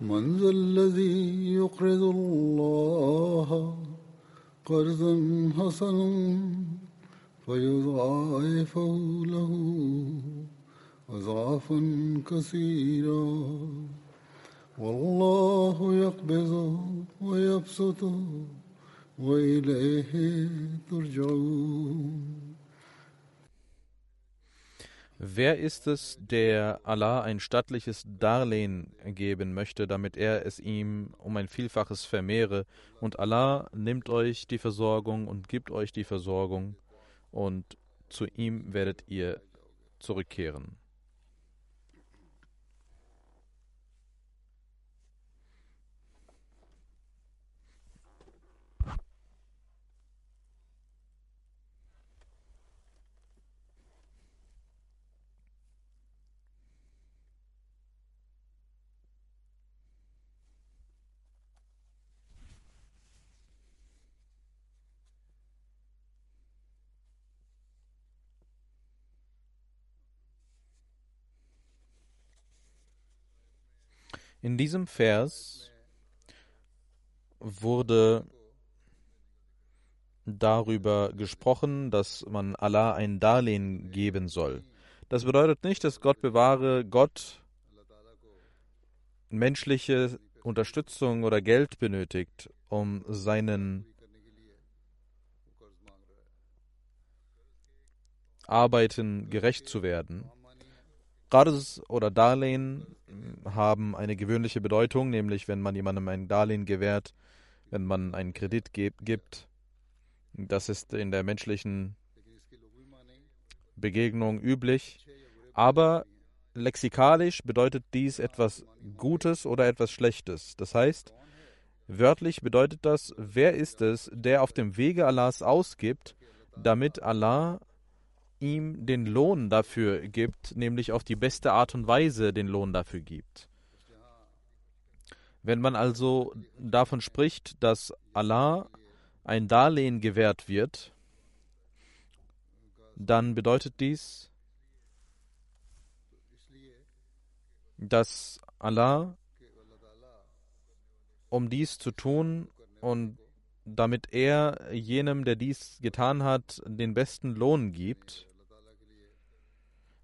من ذا الذي يقرض الله قرضا حسنا فيضاعفه له أضعافا كثيرا والله يقبض ويبسط وإليه ترجعون. Wer ist es, der Allah ein stattliches Darlehen geben möchte, damit er es ihm um ein Vielfaches vermehre? Und Allah nimmt euch die Versorgung und gibt euch die Versorgung, und zu ihm werdet ihr zurückkehren. In diesem Vers wurde darüber gesprochen, dass man Allah ein Darlehen geben soll. Das bedeutet nicht, dass Gott bewahre, Gott menschliche Unterstützung oder Geld benötigt, um seinen Arbeiten gerecht zu werden. Qars oder Darlehen haben eine gewöhnliche Bedeutung, nämlich wenn man jemandem ein Darlehen gewährt, wenn man einen Kredit gibt. Das ist in der menschlichen Begegnung üblich. Aber lexikalisch bedeutet dies etwas Gutes oder etwas Schlechtes. Das heißt, wörtlich bedeutet das, wer ist es, der auf dem Wege Allahs ausgibt, damit Allah ihm den Lohn dafür gibt, nämlich auf die beste Art und Weise den Lohn dafür gibt. Wenn man also davon spricht, dass Allah ein Darlehen gewährt wird, dann bedeutet dies, dass Allah, um dies zu tun und damit er jenem, der dies getan hat, den besten Lohn gibt,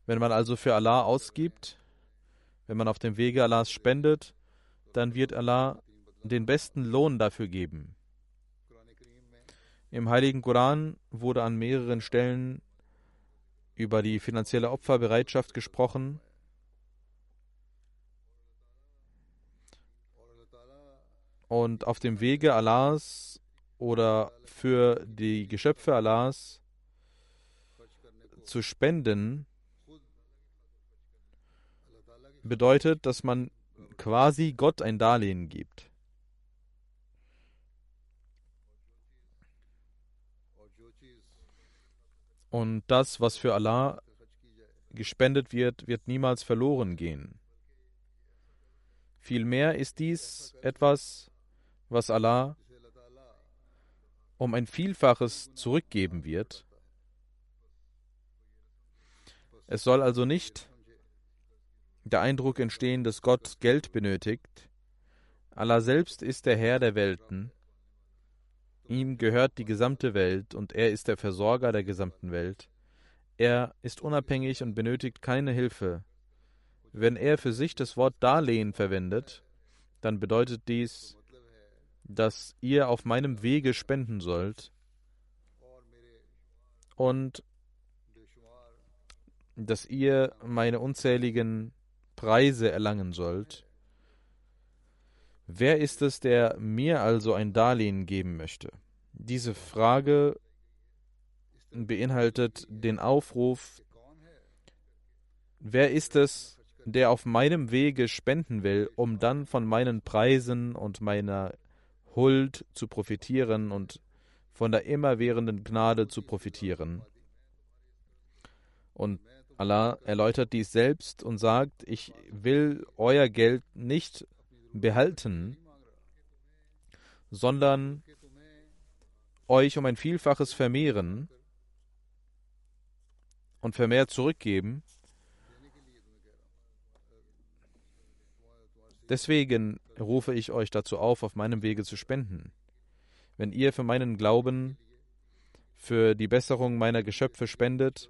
wenn man also für Allah ausgibt, wenn man auf dem Wege Allahs spendet, dann wird Allah den besten Lohn dafür geben. Im heiligen Koran wurde an mehreren Stellen über die finanzielle Opferbereitschaft gesprochen. Und auf dem Wege Allahs oder für die Geschöpfe Allahs zu spenden, bedeutet, dass man quasi Gott ein Darlehen gibt. Und das, was für Allah gespendet wird, wird niemals verloren gehen. Vielmehr ist dies etwas, was Allah um ein Vielfaches zurückgeben wird. Es soll also nicht der Eindruck entstehen, dass Gott Geld benötigt. Allah selbst ist der Herr der Welten. Ihm gehört die gesamte Welt und er ist der Versorger der gesamten Welt. Er ist unabhängig und benötigt keine Hilfe. Wenn er für sich das Wort Darlehen verwendet, dann bedeutet dies, dass ihr auf meinem Wege spenden sollt und dass ihr meine unzähligen Preise erlangen sollt. Wer ist es, der mir also ein Darlehen geben möchte? Diese Frage beinhaltet den Aufruf, wer ist es, der auf meinem Wege spenden will, um dann von meinen Preisen und meiner Huld zu profitieren und von der immerwährenden Gnade zu profitieren. Und Allah erläutert dies selbst und sagt, ich will euer Geld nicht behalten, sondern euch um ein Vielfaches vermehren und vermehrt zurückgeben. Deswegen rufe ich euch dazu auf, auf meinem Wege zu spenden. Wenn ihr für meinen Glauben, für die Besserung meiner Geschöpfe spendet,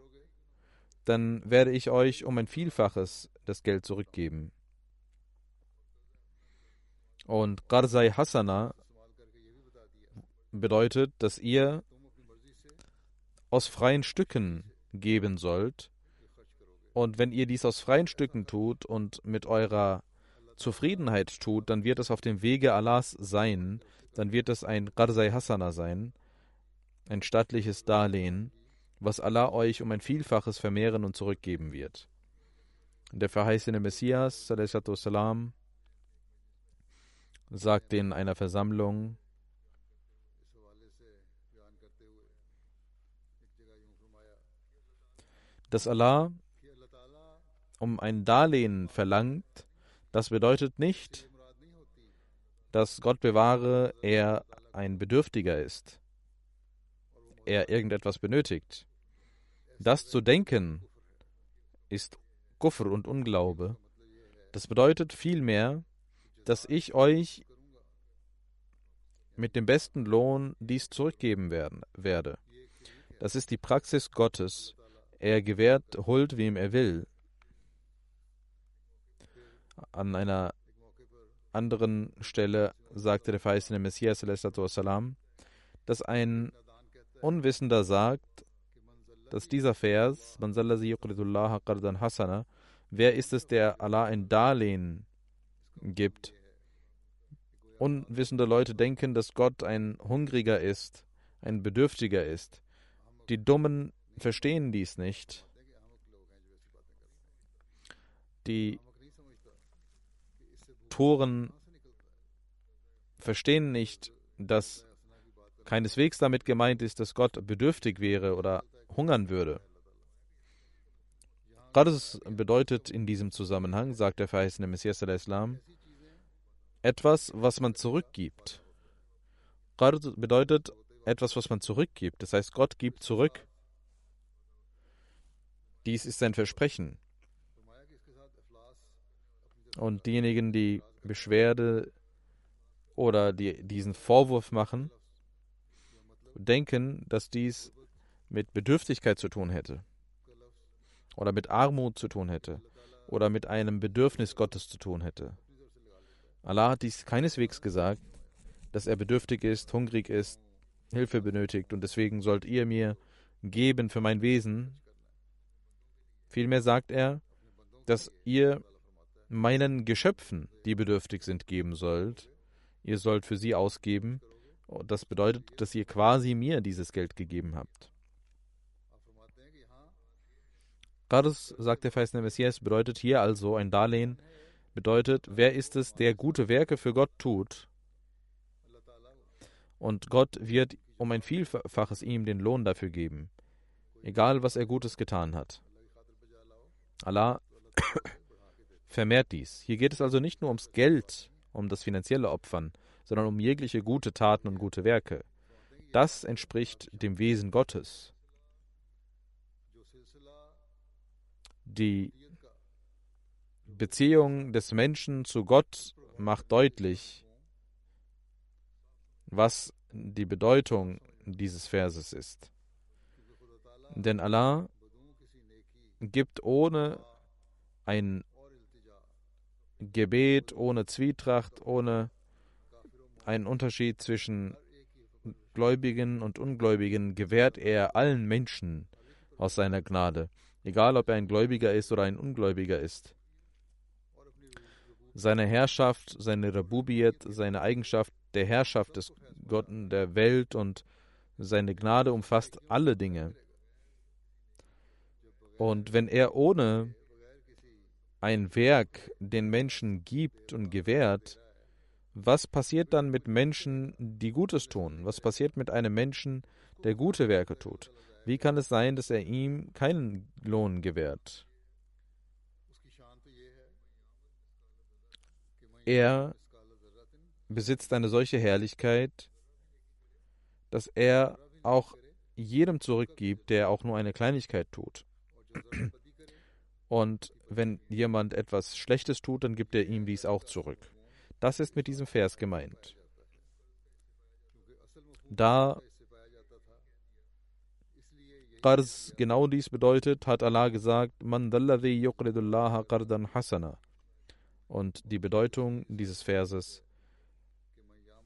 dann werde ich euch um ein Vielfaches das Geld zurückgeben. Und Qarzai Hasana bedeutet, dass ihr aus freien Stücken geben sollt. Und wenn ihr dies aus freien Stücken tut und mit eurer Zufriedenheit tut, dann wird es auf dem Wege Allahs sein, dann wird es ein Qarzai Hasana sein, ein stattliches Darlehen, was Allah euch um ein Vielfaches vermehren und zurückgeben wird. Der verheißene Messias, salam, sagte in einer Versammlung, dass Allah um ein Darlehen verlangt, das bedeutet nicht, dass Gott bewahre, er ein Bedürftiger ist, er irgendetwas benötigt. Das zu denken ist Kufr und Unglaube. Das bedeutet vielmehr, dass ich euch mit dem besten Lohn dies zurückgeben werden, werde. Das ist die Praxis Gottes. Er gewährt Huld, wem er will. An einer anderen Stelle sagte der verheißene Messias, dass ein Unwissender sagt, dass dieser Vers, hasana, wer ist es, der Allah ein Darlehen gibt? Unwissende Leute denken, dass Gott ein Hungriger ist, ein Bedürftiger ist. Die Dummen verstehen dies nicht. Die Toren verstehen nicht, dass keineswegs damit gemeint ist, dass Gott bedürftig wäre oder hungern würde. Qadrs bedeutet in diesem Zusammenhang, sagt der verheißene Messias al-Islam, etwas, was man zurückgibt. Qadr bedeutet etwas, was man zurückgibt. Das heißt, Gott gibt zurück. Dies ist sein Versprechen. Und diejenigen, die Beschwerde oder die diesen Vorwurf machen, denken, dass dies mit Bedürftigkeit zu tun hätte oder mit Armut zu tun hätte oder mit einem Bedürfnis Gottes zu tun hätte. Allah hat dies keineswegs gesagt, dass er bedürftig ist, hungrig ist, Hilfe benötigt und deswegen sollt ihr mir geben für mein Wesen. Vielmehr sagt er, dass ihr meinen Geschöpfen, die bedürftig sind, geben sollt. Ihr sollt für sie ausgeben. Das bedeutet, dass ihr quasi mir dieses Geld gegeben habt. Qars, sagt der verheißene Messias, bedeutet hier also ein Darlehen, bedeutet, wer ist es, der gute Werke für Gott tut? Und Gott wird um ein Vielfaches ihm den Lohn dafür geben, egal was er Gutes getan hat. Allah vermehrt dies. Hier geht es also nicht nur ums Geld, um das finanzielle Opfern, sondern um jegliche gute Taten und gute Werke. Das entspricht dem Wesen Gottes. Die Beziehung des Menschen zu Gott macht deutlich, was die Bedeutung dieses Verses ist. Denn Allah gibt ohne ein Gebet, ohne Zwietracht, ohne einen Unterschied zwischen Gläubigen und Ungläubigen, gewährt er allen Menschen aus seiner Gnade, egal ob er ein Gläubiger ist oder ein Ungläubiger ist. Seine Herrschaft, seine Rabubiyat, seine Eigenschaft der Herrschaft des Gottes der Welt und seine Gnade umfasst alle Dinge. Und wenn er ohne ein Werk den Menschen gibt und gewährt, was passiert dann mit Menschen, die Gutes tun? Was passiert mit einem Menschen, der gute Werke tut? Wie kann es sein, dass er ihm keinen Lohn gewährt? Er besitzt eine solche Herrlichkeit, dass er auch jedem zurückgibt, der auch nur eine Kleinigkeit tut. Und wenn jemand etwas Schlechtes tut, dann gibt er ihm dies auch zurück. Das ist mit diesem Vers gemeint. Da Qars genau dies bedeutet, hat Allah gesagt, Man qardan hasana. Und die Bedeutung dieses Verses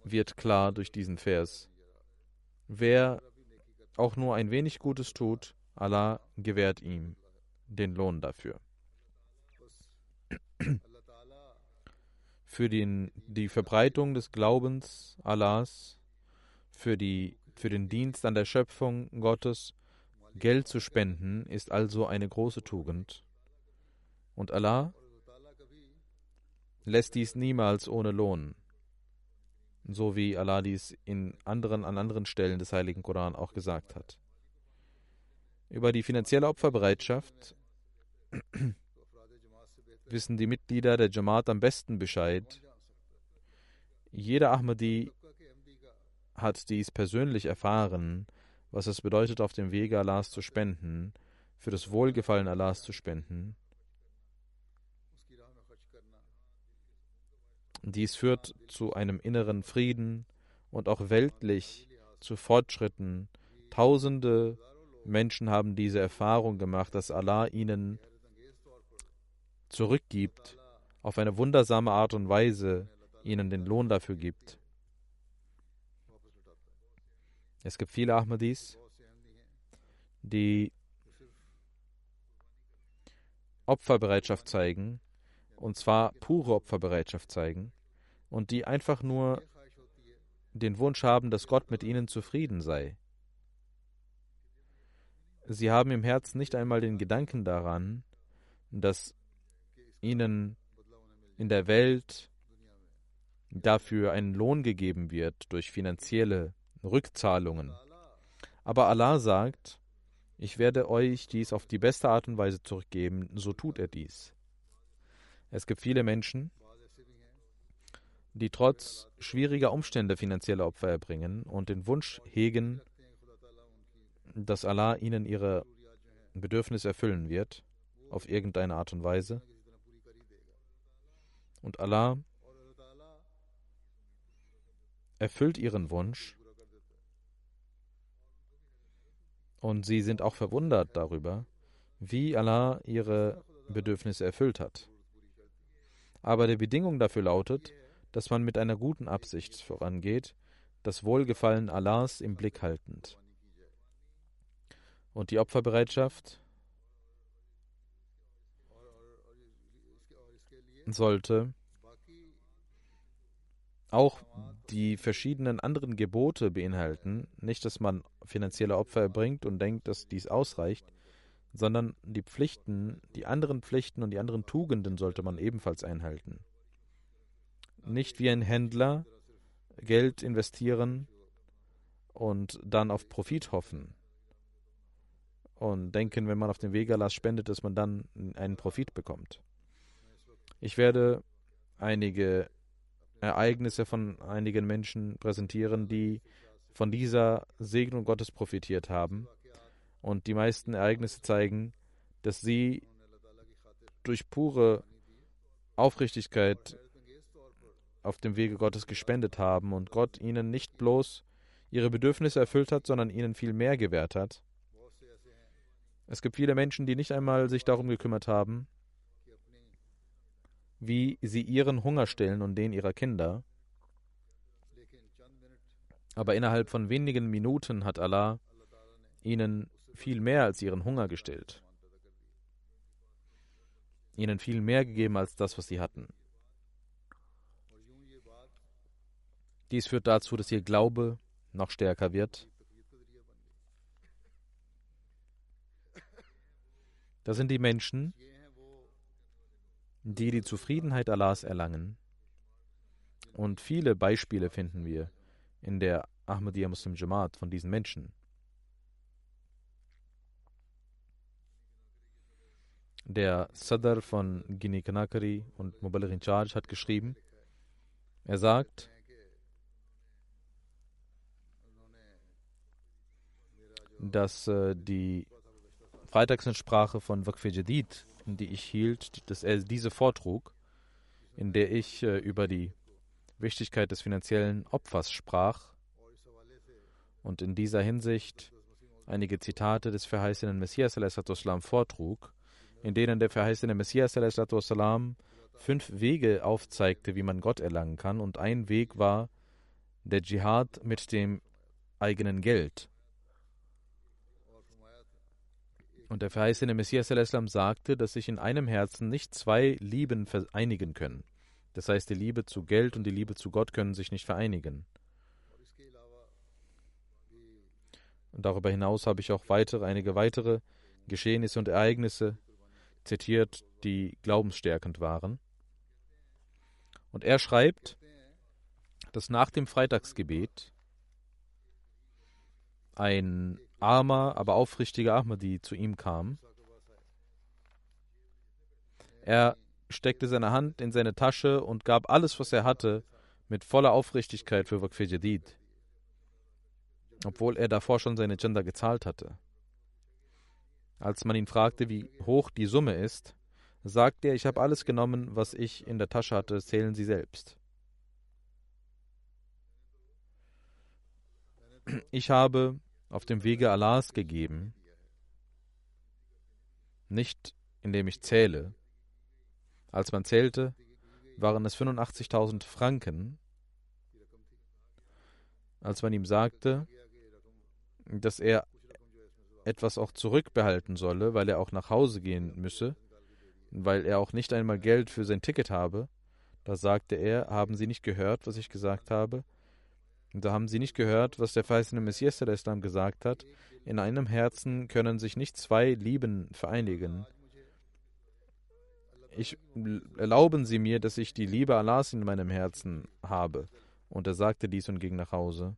wird klar durch diesen Vers. Wer auch nur ein wenig Gutes tut, Allah gewährt ihm den Lohn dafür. Für den, die Verbreitung des Glaubens Allahs, für, die, für den Dienst an der Schöpfung Gottes, Geld zu spenden, ist also eine große Tugend. Und Allah lässt dies niemals ohne Lohn, so wie Allah dies in anderen, an anderen Stellen des Heiligen Koran auch gesagt hat. Über die finanzielle Opferbereitschaft wissen die Mitglieder der Jamaat am besten Bescheid. Jeder Ahmadi hat dies persönlich erfahren, was es bedeutet, auf dem Wege Allahs zu spenden, für das Wohlgefallen Allahs zu spenden. Dies führt zu einem inneren Frieden und auch weltlich zu Fortschritten. Tausende Menschen haben diese Erfahrung gemacht, dass Allah ihnen zurückgibt, auf eine wundersame Art und Weise ihnen den Lohn dafür gibt. Es gibt viele Ahmadis, die Opferbereitschaft zeigen, und zwar pure Opferbereitschaft zeigen, und die einfach nur den Wunsch haben, dass Gott mit ihnen zufrieden sei. Sie haben im Herzen nicht einmal den Gedanken daran, dass ihnen in der Welt dafür ein Lohn gegeben wird durch finanzielle Rückzahlungen. Aber Allah sagt, ich werde euch dies auf die beste Art und Weise zurückgeben, so tut er dies. Es gibt viele Menschen, die trotz schwieriger Umstände finanzielle Opfer erbringen und den Wunsch hegen, dass Allah ihnen ihre Bedürfnisse erfüllen wird, auf irgendeine Art und Weise. Und Allah erfüllt ihren Wunsch. Und sie sind auch verwundert darüber, wie Allah ihre Bedürfnisse erfüllt hat. Aber die Bedingung dafür lautet, dass man mit einer guten Absicht vorangeht, das Wohlgefallen Allahs im Blick haltend. Und die Opferbereitschaft sollte auch die verschiedenen anderen Gebote beinhalten. Nicht, dass man finanzielle Opfer erbringt und denkt, dass dies ausreicht, sondern die Pflichten, die anderen Pflichten und die anderen Tugenden sollte man ebenfalls einhalten. Nicht wie ein Händler Geld investieren und dann auf Profit hoffen und denken, wenn man auf den Vegalas spendet, dass man dann einen Profit bekommt. Ich werde einige Ereignisse von einigen Menschen präsentieren, die von dieser Segnung Gottes profitiert haben. Und die meisten Ereignisse zeigen, dass sie durch pure Aufrichtigkeit auf dem Wege Gottes gespendet haben und Gott ihnen nicht bloß ihre Bedürfnisse erfüllt hat, sondern ihnen viel mehr gewährt hat. Es gibt viele Menschen, die nicht einmal sich darum gekümmert haben, wie sie ihren Hunger stillen und den ihrer Kinder. Aber innerhalb von wenigen Minuten hat Allah ihnen viel mehr als ihren Hunger gestillt. Ihnen viel mehr gegeben als das, was sie hatten. Dies führt dazu, dass ihr Glaube noch stärker wird. Das sind die Menschen, die die Zufriedenheit Allahs erlangen. Und viele Beispiele finden wir in der Ahmadiyya Muslim Jamaat von diesen Menschen. Der Sadr von Gini Kanakari und Mobile in Charge hat geschrieben, er sagt, dass äh, die Freitagsansprache von Waqf Jadid, die ich hielt, dass er diese vortrug, in der ich äh, über die Wichtigkeit des finanziellen Opfers sprach und in dieser Hinsicht einige Zitate des verheißenen Messias vortrug, in denen der verheißene Messias fünf Wege aufzeigte, wie man Gott erlangen kann, und ein Weg war der Dschihad mit dem eigenen Geld. Und der verheißene Messias al-Islam sagte, dass sich in einem Herzen nicht zwei Lieben vereinigen können. Das heißt, die Liebe zu Geld und die Liebe zu Gott können sich nicht vereinigen. Und darüber hinaus habe ich auch weitere, einige weitere Geschehnisse und Ereignisse zitiert, die glaubensstärkend waren. Und er schreibt, dass nach dem Freitagsgebet ein armer, aber aufrichtiger Ahmadi zu ihm kam. Er steckte seine Hand in seine Tasche und gab alles, was er hatte, mit voller Aufrichtigkeit für Waqf Jadid, obwohl er davor schon seine Gender gezahlt hatte. Als man ihn fragte, wie hoch die Summe ist, sagte er, ich habe alles genommen, was ich in der Tasche hatte, zählen Sie selbst. Ich habe auf dem Wege Allahs gegeben, nicht indem ich zähle. Als man zählte, waren es 85.000 Franken. Als man ihm sagte, dass er etwas auch zurückbehalten solle, weil er auch nach Hause gehen müsse, weil er auch nicht einmal Geld für sein Ticket habe, da sagte er, haben Sie nicht gehört, was ich gesagt habe? Und da haben sie nicht gehört, was der verheißene Messias der Islam gesagt hat. In einem Herzen können sich nicht zwei Lieben vereinigen. Ich, erlauben Sie mir, dass ich die Liebe Allahs in meinem Herzen habe. Und er sagte dies und ging nach Hause,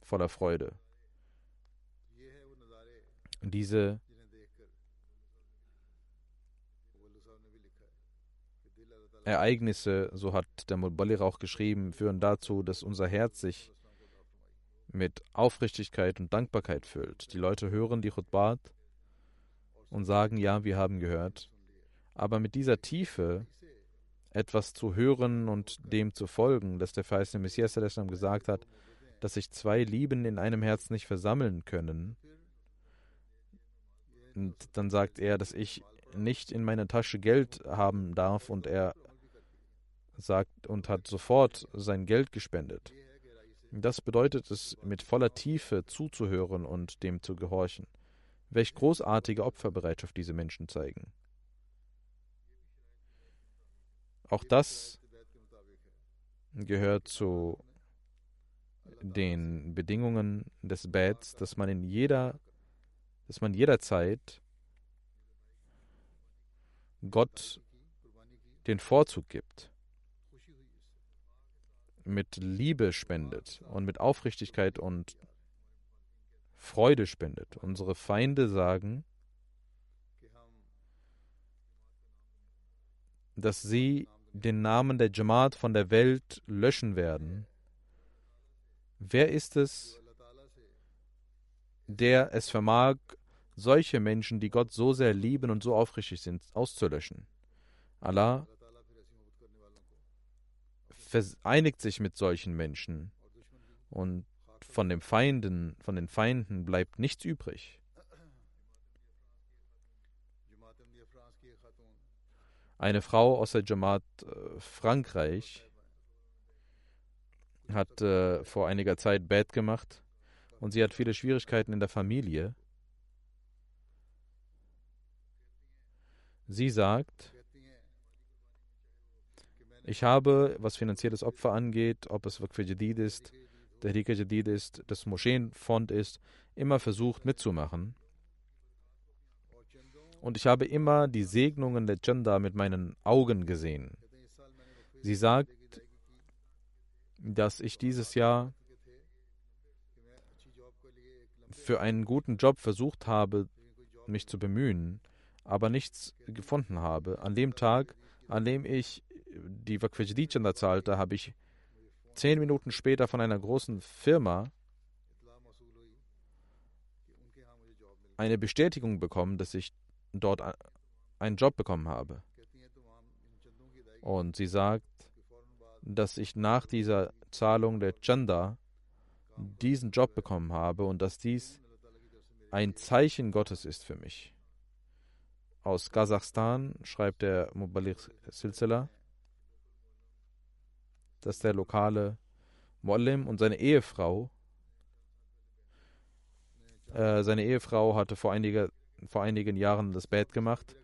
voller Freude. Diese Ereignisse, so hat der Mubalir auch geschrieben, führen dazu, dass unser Herz sich mit Aufrichtigkeit und Dankbarkeit füllt. Die Leute hören die Chutbat und sagen, ja, wir haben gehört. Aber mit dieser Tiefe etwas zu hören und dem zu folgen, dass der verheißene Messias gesagt hat, dass sich zwei Lieben in einem Herzen nicht versammeln können. Und dann sagt er, dass ich nicht in meiner Tasche Geld haben darf und er sagt und hat sofort sein Geld gespendet. Das bedeutet es, mit voller Tiefe zuzuhören und dem zu gehorchen. Welch großartige Opferbereitschaft diese Menschen zeigen. Auch das gehört zu den Bedingungen des Bets, dass man in jeder, dass man jederzeit Gott den Vorzug gibt mit Liebe spendet und mit Aufrichtigkeit und Freude spendet. Unsere Feinde sagen, dass sie den Namen der Jamaat von der Welt löschen werden. Wer ist es, der es vermag, solche Menschen, die Gott so sehr lieben und so aufrichtig sind, auszulöschen. Allah vereinigt sich mit solchen Menschen und von den Feinden, von den Feinden bleibt nichts übrig. Eine Frau aus der Jamaat äh, Frankreich hat äh, vor einiger Zeit Bett gemacht und sie hat viele Schwierigkeiten in der Familie. Sie sagt, ich habe, was finanzielles Opfer angeht, ob es Waqf Jadid ist, der Rika Jadid ist, das Moscheenfond ist, immer versucht mitzumachen. Und ich habe immer die Segnungen der Chanda mit meinen Augen gesehen. Sie sagt, dass ich dieses Jahr für einen guten Job versucht habe, mich zu bemühen, aber nichts gefunden habe. An dem Tag, an dem ich die Waqf-Chanda zahlte, habe ich zehn Minuten später von einer großen Firma eine Bestätigung bekommen, dass ich dort einen Job bekommen habe. Und sie sagt, dass ich nach dieser Zahlung der Chanda diesen Job bekommen habe und dass dies ein Zeichen Gottes ist für mich. Aus Kasachstan schreibt der Mubalig Silsila, dass der lokale Mollim und seine Ehefrau, äh, seine Ehefrau hatte vor, einiger, vor einigen Jahren das Bett gemacht.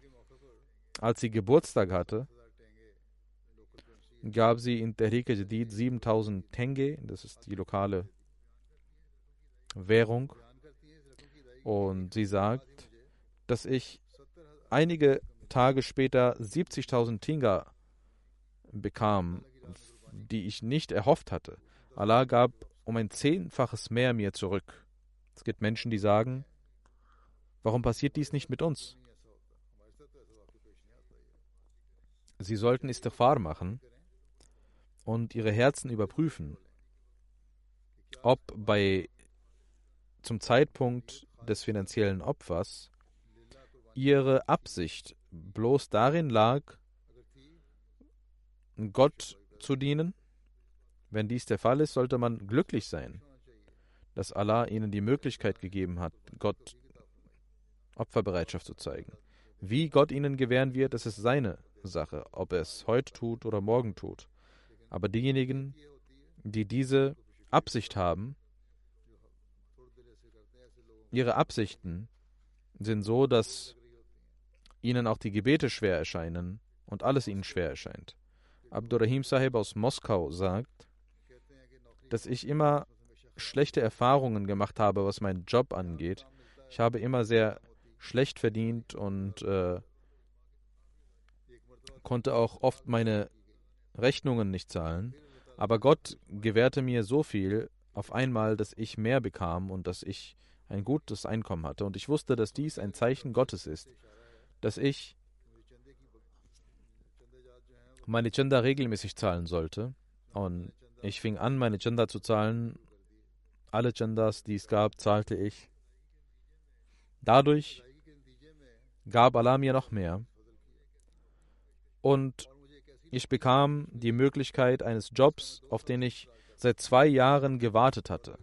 Als sie Geburtstag hatte, gab sie in Tehrik Jadid 7000 Tenge, das ist die lokale Währung. Und sie sagt, dass ich einige Tage später 70.000 Tinga bekam, die ich nicht erhofft hatte. Allah gab um ein Zehnfaches mehr mir zurück. Es gibt Menschen, die sagen, warum passiert dies nicht mit uns? Sie sollten Istighfar machen und ihre Herzen überprüfen, ob bei zum Zeitpunkt des finanziellen Opfers ihre Absicht bloß darin lag, Gott zu dienen? Wenn dies der Fall ist, sollte man glücklich sein, dass Allah ihnen die Möglichkeit gegeben hat, Gott Opferbereitschaft zu zeigen. Wie Gott ihnen gewähren wird, das ist seine Sache, ob er es heute tut oder morgen tut. Aber diejenigen, die diese Absicht haben, ihre Absichten sind so, dass ihnen auch die Gebete schwer erscheinen und alles ihnen schwer erscheint. Abdurrahim Sahib aus Moskau sagt, dass ich immer schlechte Erfahrungen gemacht habe, was meinen Job angeht. Ich habe immer sehr schlecht verdient und äh, konnte auch oft meine Rechnungen nicht zahlen. Aber Gott gewährte mir so viel auf einmal, dass ich mehr bekam und dass ich ein gutes Einkommen hatte. Und ich wusste, dass dies ein Zeichen Gottes ist, dass ich meine Chanda regelmäßig zahlen sollte. Und ich fing an, meine Chanda zu zahlen. Alle Chandas, die es gab, zahlte ich. Dadurch gab Allah mir noch mehr. Und ich bekam die Möglichkeit eines Jobs, auf den ich seit zwei Jahren gewartet hatte.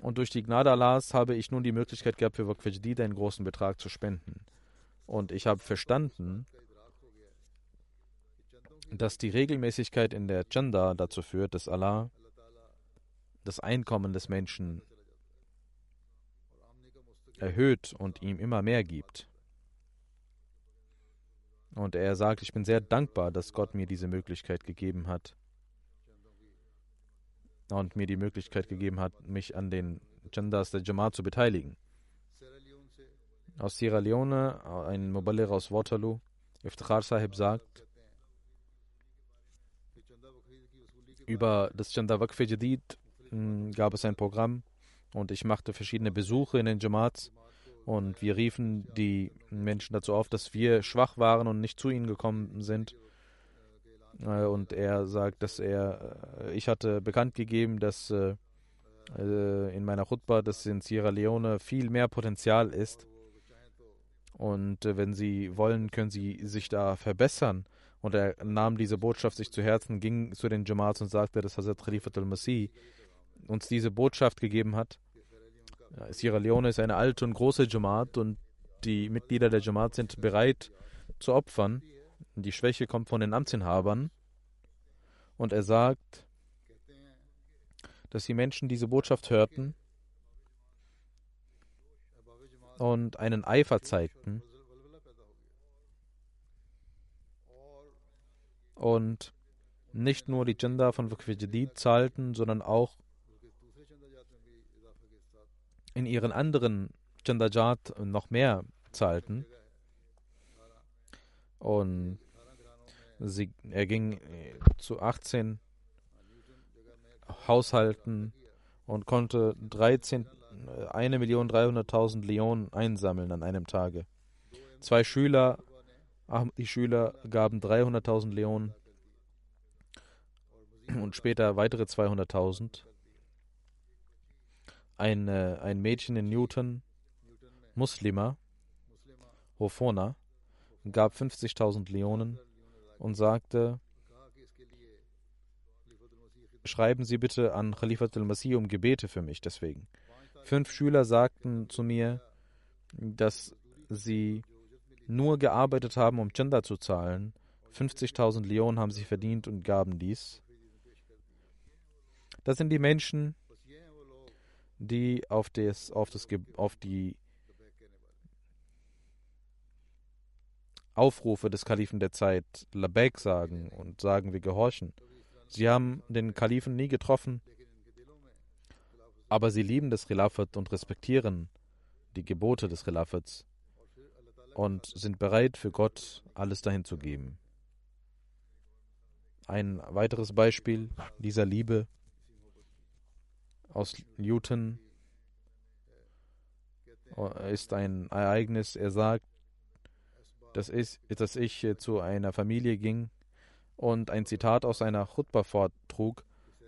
Und durch die Gnade Allahs habe ich nun die Möglichkeit gehabt, für Waqf einen großen Betrag zu spenden. Und ich habe verstanden, dass die Regelmäßigkeit in der Chanda dazu führt, dass Allah das Einkommen des Menschen erhöht und ihm immer mehr gibt. Und er sagt, ich bin sehr dankbar, dass Gott mir diese Möglichkeit gegeben hat und mir die Möglichkeit gegeben hat, mich an den Chandas der Jamaat zu beteiligen. Aus Sierra Leone, ein Muballigh aus Waterloo, Iftikhar Sahib sagt, über das Chanda Waqf Jadid hm, gab es ein Programm und ich machte verschiedene Besuche in den Jamaats und wir riefen die Menschen dazu auf, dass wir schwach waren und nicht zu ihnen gekommen sind. Äh, und er sagt, dass er, äh, ich hatte bekannt gegeben, dass äh, in meiner Khutbah, dass in Sierra Leone viel mehr Potenzial ist. Und wenn Sie wollen, können Sie sich da verbessern. Und er nahm diese Botschaft sich zu Herzen, ging zu den Jamaats und sagte, dass Hazrat Khalifat al-Masih uns diese Botschaft gegeben hat. Sierra Leone ist eine alte und große Jamaat und die Mitglieder der Jamaat sind bereit zu opfern. Die Schwäche kommt von den Amtsinhabern. Und er sagt, dass die Menschen diese Botschaft hörten und einen Eifer zeigten und nicht nur die Janda von Waqf zahlten, sondern auch in ihren anderen Jandajat noch mehr zahlten. Und sie, er ging zu 18 Haushalten und konnte 13, 1.300.000 Leonen einsammeln an einem Tage. Zwei Schüler, die Schüler gaben 300.000 Leonen und später weitere 200.000. Ein, äh, ein Mädchen in Newton, Muslima, Hofona, gab 50.000 Leonen und sagte, schreiben Sie bitte an Khalifat al-Masih um Gebete für mich deswegen. Fünf Schüler sagten zu mir, dass sie nur gearbeitet haben, um Chanda zu zahlen. 50.000 Leonen haben sie verdient und gaben dies. Das sind die Menschen, die auf, das, auf, das, auf die Aufrufe des Kalifen der Zeit Labek sagen und sagen, wir gehorchen. Sie haben den Kalifen nie getroffen, aber sie lieben das Khilafat und respektieren die Gebote des Khilafats und sind bereit, für Gott alles dahin zu geben. Ein weiteres Beispiel dieser Liebe aus Newton ist ein Ereignis. Er sagt, dass ich, dass ich zu einer Familie ging und ein Zitat aus einer Chutba vortrug,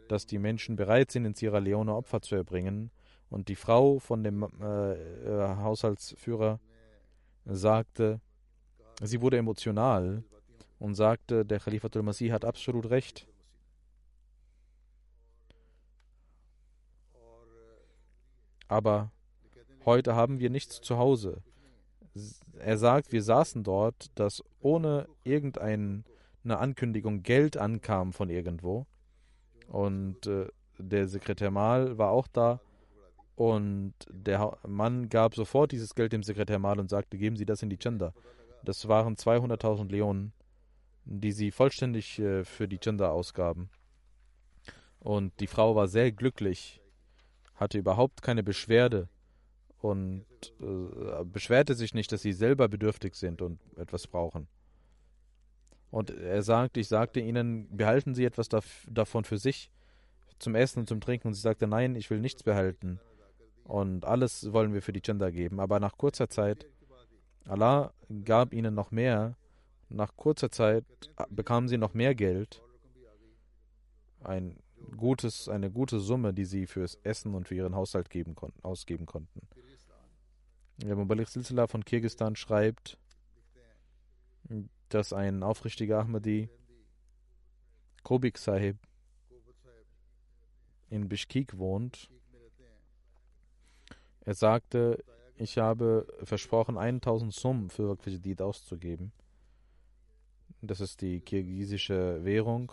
dass die Menschen bereit sind, in Sierra Leone Opfer zu erbringen. Und die Frau von dem äh, äh, Haushaltsführer sagte, sie wurde emotional und sagte, der Khalifatul Masih hat absolut recht. Aber heute haben wir nichts zu Hause. Er sagt, wir saßen dort, dass ohne irgendeine Ankündigung Geld ankam von irgendwo. Und äh, der Sekretär Mal war auch da. Und der Mann gab sofort dieses Geld dem Sekretär Mal und sagte, geben Sie das in die Chanda. Das waren 200.000 Leonen, die sie vollständig äh, für die Chanda ausgaben. Und die Frau war sehr glücklich, hatte überhaupt keine Beschwerde und äh, beschwerte sich nicht, dass sie selber bedürftig sind und etwas brauchen. Und er sagt, ich sagte ihnen, behalten Sie etwas davon für sich zum Essen und zum Trinken. Und sie sagte, nein, ich will nichts behalten. Und alles wollen wir für die Chanda geben. Aber nach kurzer Zeit, Allah gab ihnen noch mehr. Nach kurzer Zeit bekamen sie noch mehr Geld. Ein gutes, eine gute Summe, die sie fürs Essen und für ihren Haushalt geben konnten, ausgeben konnten. Der Mubalik Silsila von Kirgistan schreibt, dass ein aufrichtiger Ahmadi, Kobik Sahib, in Bishkek wohnt. Er sagte, ich habe versprochen, 1000 Sum für Waqf auszugeben. Das ist die kirgisische Währung.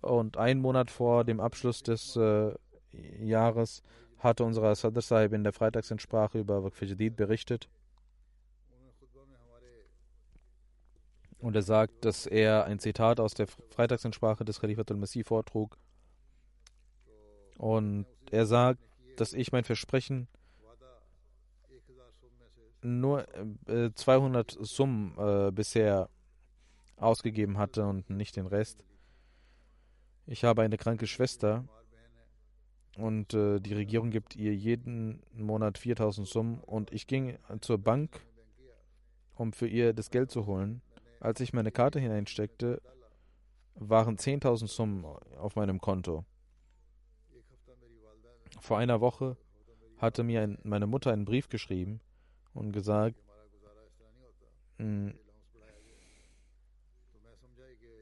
Und einen Monat vor dem Abschluss des äh, Jahres hatte unser Sadr Sahib in der Freitagsinsprache über Waqf berichtet. Und er sagt, dass er ein Zitat aus der Freitagsinsprache des Khalifat al-Masih vortrug. Und er sagt, dass ich mein Versprechen nur äh, 200 Summen äh, bisher ausgegeben hatte und nicht den Rest. Ich habe eine kranke Schwester und äh, die Regierung gibt ihr jeden Monat 4000 Summen und ich ging zur Bank, um für ihr das Geld zu holen. Als ich meine Karte hineinsteckte, waren 10.000 Summen auf meinem Konto. Vor einer Woche hatte mir ein, meine Mutter einen Brief geschrieben und gesagt, mm,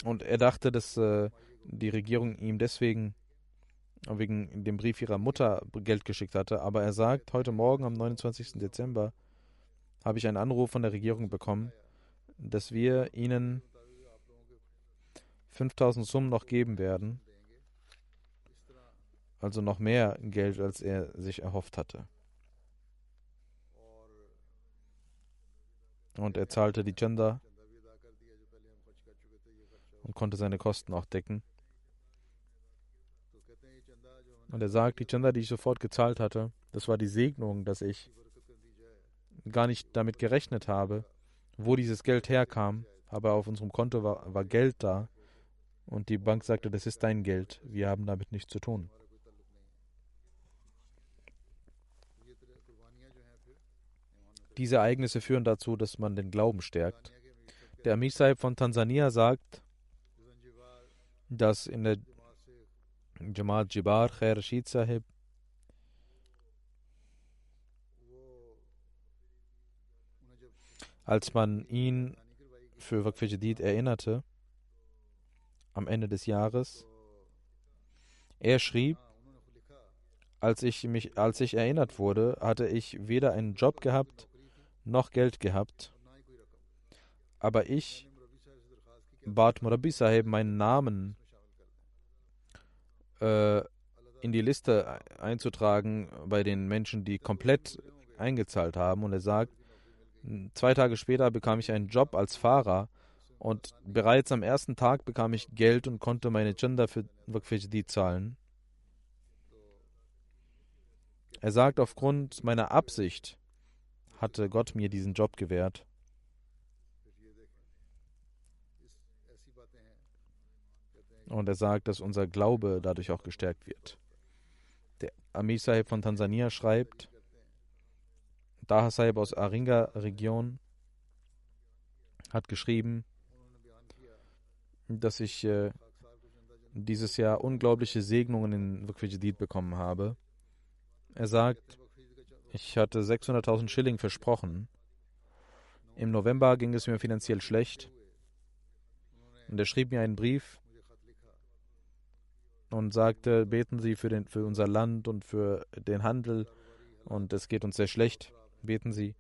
und er dachte, dass äh, die Regierung ihm deswegen wegen dem Brief ihrer Mutter Geld geschickt hatte. Aber er sagt, heute Morgen am 29. Dezember habe ich einen Anruf von der Regierung bekommen, dass wir ihnen 5000 Summen noch geben werden. Also noch mehr Geld, als er sich erhofft hatte. Und er zahlte die Gender und konnte seine Kosten auch decken. Und er sagt, die Gender, die ich sofort gezahlt hatte, das war die Segnung, dass ich gar nicht damit gerechnet habe, wo dieses Geld herkam. Aber auf unserem Konto war, war Geld da. Und die Bank sagte, das ist dein Geld. Wir haben damit nichts zu tun. Diese Ereignisse führen dazu, dass man den Glauben stärkt. Der Amir von Tansania sagt, dass in der Jamaat Jibar Khair Rashid Sahib als man ihn für Waqf Jadid erinnerte, am Ende des Jahres, er schrieb, als ich mich, als ich erinnert wurde, hatte ich weder einen Job gehabt noch Geld gehabt. Aber ich bat Murabi Sahib, meinen Namen äh, in die Liste einzutragen bei den Menschen, die komplett eingezahlt haben. Und er sagt, zwei Tage später bekam ich einen Job als Fahrer und bereits am ersten Tag bekam ich Geld und konnte meine Chanda für Waqfijdi zahlen. Er sagt, aufgrund meiner Absicht hatte Gott mir diesen Job gewährt. Und er sagt, dass unser Glaube dadurch auch gestärkt wird. Der Amir Sahib von Tansania schreibt, Daha Sahib aus Aringa-Region hat geschrieben, dass ich äh, dieses Jahr unglaubliche Segnungen in Waqf bekommen habe. Er sagt, ich hatte 600.000 Schilling versprochen. Im November ging es mir finanziell schlecht. Und er schrieb mir einen Brief und sagte, beten Sie für, den, für unser Land und für den Handel und es geht uns sehr schlecht. Beten Sie,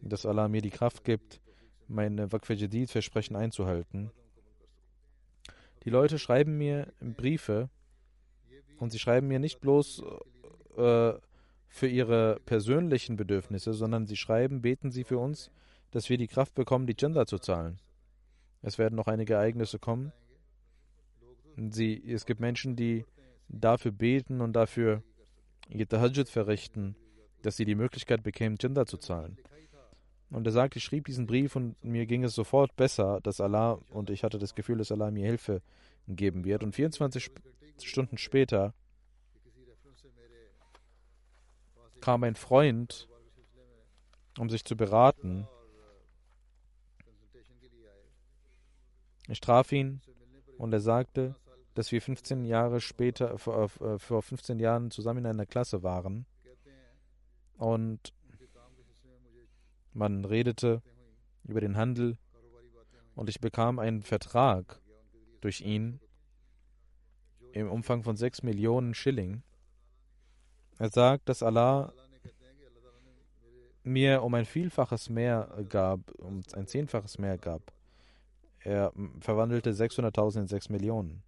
dass Allah mir die Kraft gibt, meine Waqf Versprechen einzuhalten. Die Leute schreiben mir Briefe und sie schreiben mir nicht bloß äh, für ihre persönlichen Bedürfnisse, sondern sie schreiben, beten Sie für uns, dass wir die Kraft bekommen, die Gender zu zahlen. Es werden noch einige Ereignisse kommen. Sie, es gibt Menschen, die dafür beten und dafür Tahajjud verrichten, dass sie die Möglichkeit bekämen, Gender zu zahlen. Und er sagt, ich schrieb diesen Brief und mir ging es sofort besser, dass Allah, und ich hatte das Gefühl, dass Allah mir Hilfe geben wird. Und 24 Stunden später kam ein Freund, um sich zu beraten. Ich traf ihn und er sagte, dass wir 15 Jahre später, vor 15 Jahren zusammen in einer Klasse waren. Und man redete über den Handel und ich bekam einen Vertrag durch ihn im Umfang von 6 Millionen Schilling. Er sagt, dass Allah mir um ein Vielfaches mehr gab, um ein Zehnfaches mehr gab. Er verwandelte 600.000 in 6 Millionen.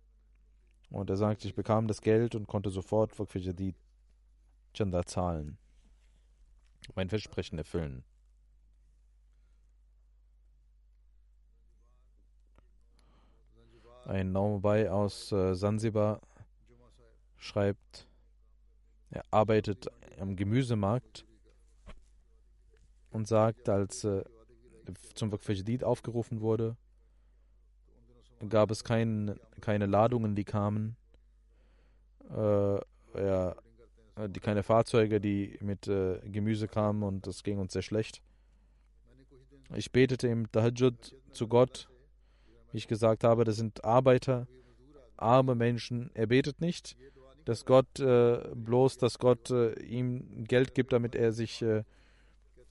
Und er sagt, ich bekam das Geld und konnte sofort für Jadid Chanda zahlen. Mein Versprechen erfüllen. Ein Naumobai aus äh, Sansibar schreibt, er arbeitet am Gemüsemarkt und sagt, als äh, zum Waqf aufgerufen wurde, gab es kein, keine Ladungen, die kamen, äh, ja, die, keine Fahrzeuge, die mit äh, Gemüse kamen und es ging uns sehr schlecht. Ich betete im Tahajjud zu Gott, wie ich gesagt habe, das sind Arbeiter, arme Menschen. Er betet nicht, dass Gott äh, bloß, dass Gott äh, ihm Geld gibt, damit er sich, äh,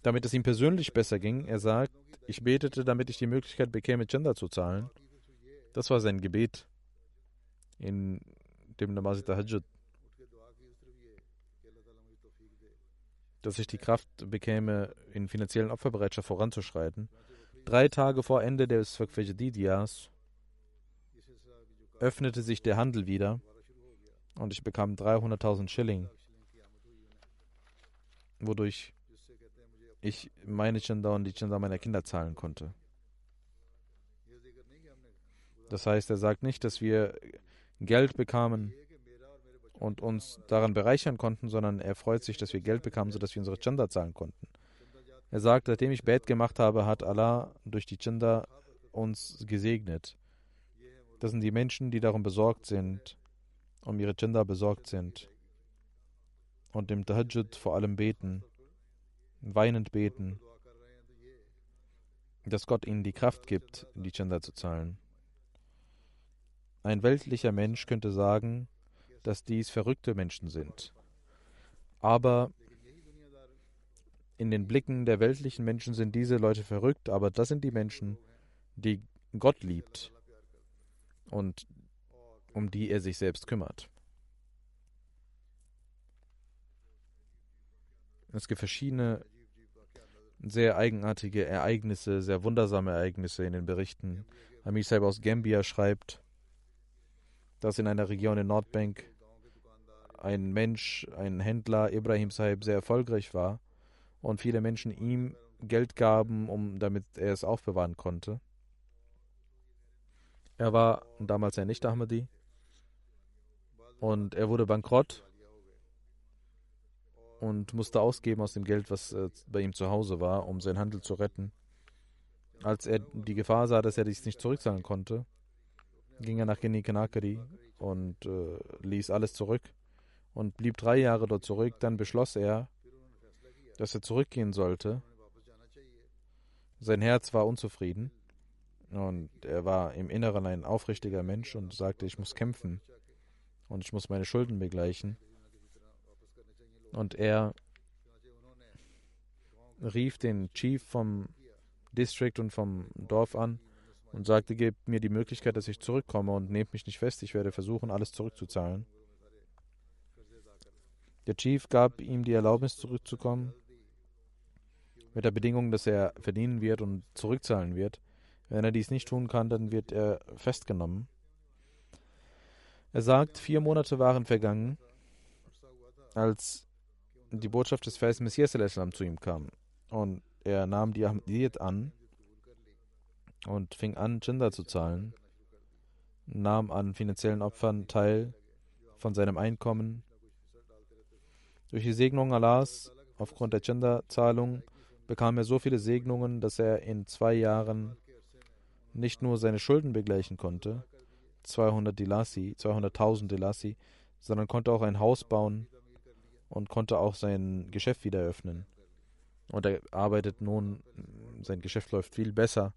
damit es ihm persönlich besser ging. Er sagt, ich betete, damit ich die Möglichkeit bekäme, Gender zu zahlen. Das war sein Gebet in dem Namaz Tahajjud. Dass ich die Kraft bekäme, in finanziellen Opferbereitschaft voranzuschreiten. Drei Tage vor Ende des Fakfajadidiyas öffnete sich der Handel wieder und ich bekam 300.000 Schilling, wodurch ich meine Chanda und die Chanda meiner Kinder zahlen konnte. Das heißt, er sagt nicht, dass wir Geld bekamen und uns daran bereichern konnten, sondern er freut sich, dass wir Geld bekamen, sodass wir unsere Chanda zahlen konnten. Er sagt, seitdem ich Bet gemacht habe, hat Allah durch die Chanda uns gesegnet. Das sind die Menschen, die darum besorgt sind, um ihre Chanda besorgt sind und im Tahajjud vor allem beten, weinend beten, dass Gott ihnen die Kraft gibt, die Chanda zu zahlen. Ein weltlicher Mensch könnte sagen, dass dies verrückte Menschen sind. Aber in den Blicken der weltlichen Menschen sind diese Leute verrückt, aber das sind die Menschen, die Gott liebt und um die er sich selbst kümmert. Es gibt verschiedene sehr eigenartige Ereignisse, sehr wundersame Ereignisse in den Berichten. Amir Saib aus Gambia schreibt, dass in einer Region in Nordbank ein Mensch, ein Händler, Ibrahim Saib, sehr erfolgreich war und viele Menschen ihm Geld gaben, um damit er es aufbewahren konnte. Er war damals ein Nicht-Ahmadi und er wurde bankrott und musste ausgeben aus dem Geld, was äh, bei ihm zu Hause war, um seinen Handel zu retten. Als er die Gefahr sah, dass er dies nicht zurückzahlen konnte, ging er nach Genikanakari und äh, ließ alles zurück und blieb drei Jahre dort zurück. Dann beschloss er, dass er zurückgehen sollte. Sein Herz war unzufrieden und er war im Inneren ein aufrichtiger Mensch und sagte, ich muss kämpfen und ich muss meine Schulden begleichen. Und er rief den Chief vom District und vom Dorf an und sagte, gebt mir die Möglichkeit, dass ich zurückkomme und nehmt mich nicht fest, ich werde versuchen, alles zurückzuzahlen. Der Chief gab ihm die Erlaubnis, zurückzukommen, mit der Bedingung, dass er verdienen wird und zurückzahlen wird. Wenn er dies nicht tun kann, dann wird er festgenommen. Er sagt, vier Monate waren vergangen, als die Botschaft des Vers Messias zu ihm kam. Und er nahm die Ahmadiyyat an und fing an, Jinder zu zahlen, nahm an finanziellen Opfern teil von seinem Einkommen. Durch die Segnung Allahs aufgrund der Jinder-Zahlung bekam er so viele Segnungen, dass er in zwei Jahren nicht nur seine Schulden begleichen konnte, 200 Dilasi, 200.000 Dilasi, sondern konnte auch ein Haus bauen und konnte auch sein Geschäft wieder öffnen. Und er arbeitet nun, sein Geschäft läuft viel besser.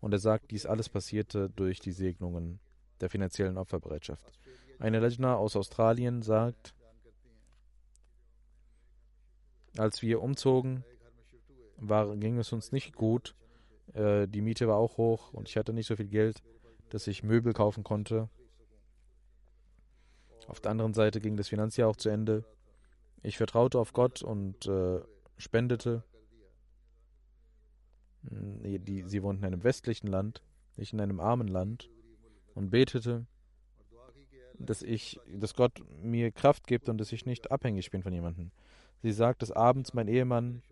Und er sagt, dies alles passierte durch die Segnungen der finanziellen Opferbereitschaft. Eine Lejna aus Australien sagt, als wir umzogen, war, ging es uns nicht gut. Äh, die Miete war auch hoch und ich hatte nicht so viel Geld dass ich Möbel kaufen konnte. Auf der anderen Seite ging das Finanzjahr auch zu Ende. Ich vertraute auf Gott und äh, spendete. Hm, die, sie wohnten in einem westlichen Land, ich in einem armen Land und betete, dass ich, dass Gott mir Kraft gibt und dass ich nicht abhängig bin von jemandem. Sie sagt, dass abends mein Ehemann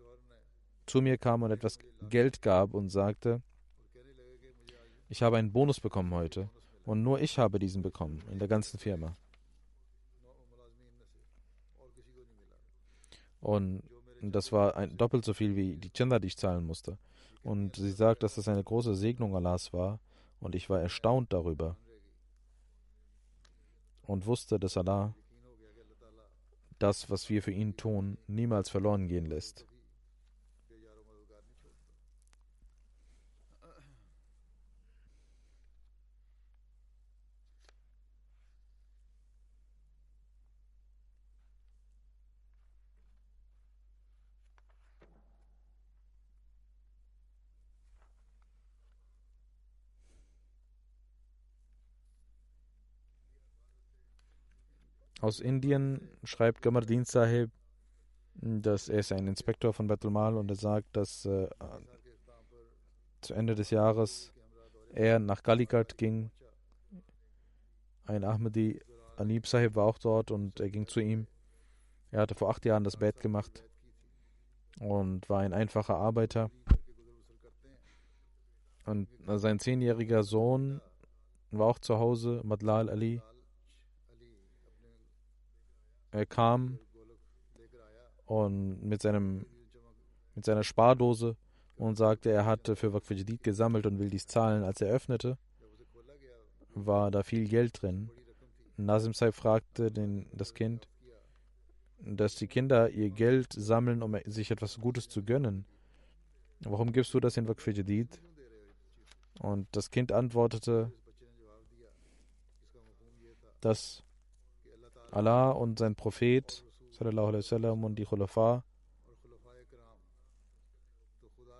zu mir kam und etwas Geld gab und sagte, ich habe einen Bonus bekommen heute und nur ich habe diesen bekommen in der ganzen Firma. Und das war ein, doppelt so viel wie die Chanda, die ich zahlen musste. Und sie sagt, dass das eine große Segnung Allahs war und ich war erstaunt darüber und wusste, dass Allah das, was wir für ihn tun, niemals verloren gehen lässt. Aus Indien schreibt Gamardin Sahib, dass er ist ein Inspektor von Betulmal und er sagt, dass äh, zu Ende des Jahres er nach Galikat ging. Ein Ahmadi, Anib Sahib war auch dort und er ging zu ihm. Er hatte vor acht Jahren das Bett gemacht und war ein einfacher Arbeiter. Und sein zehnjähriger Sohn war auch zu Hause, Madlal Ali. Er kam und mit, seinem, mit seiner Spardose und sagte, er hatte für Waqf gesammelt und will dies zahlen. Als er öffnete, war da viel Geld drin. Nazim Saib fragte den, das Kind, dass die Kinder ihr Geld sammeln, um sich etwas Gutes zu gönnen. Warum gibst du das in Waqf? Und das Kind antwortete, dass Allah und sein Prophet und die Khulafa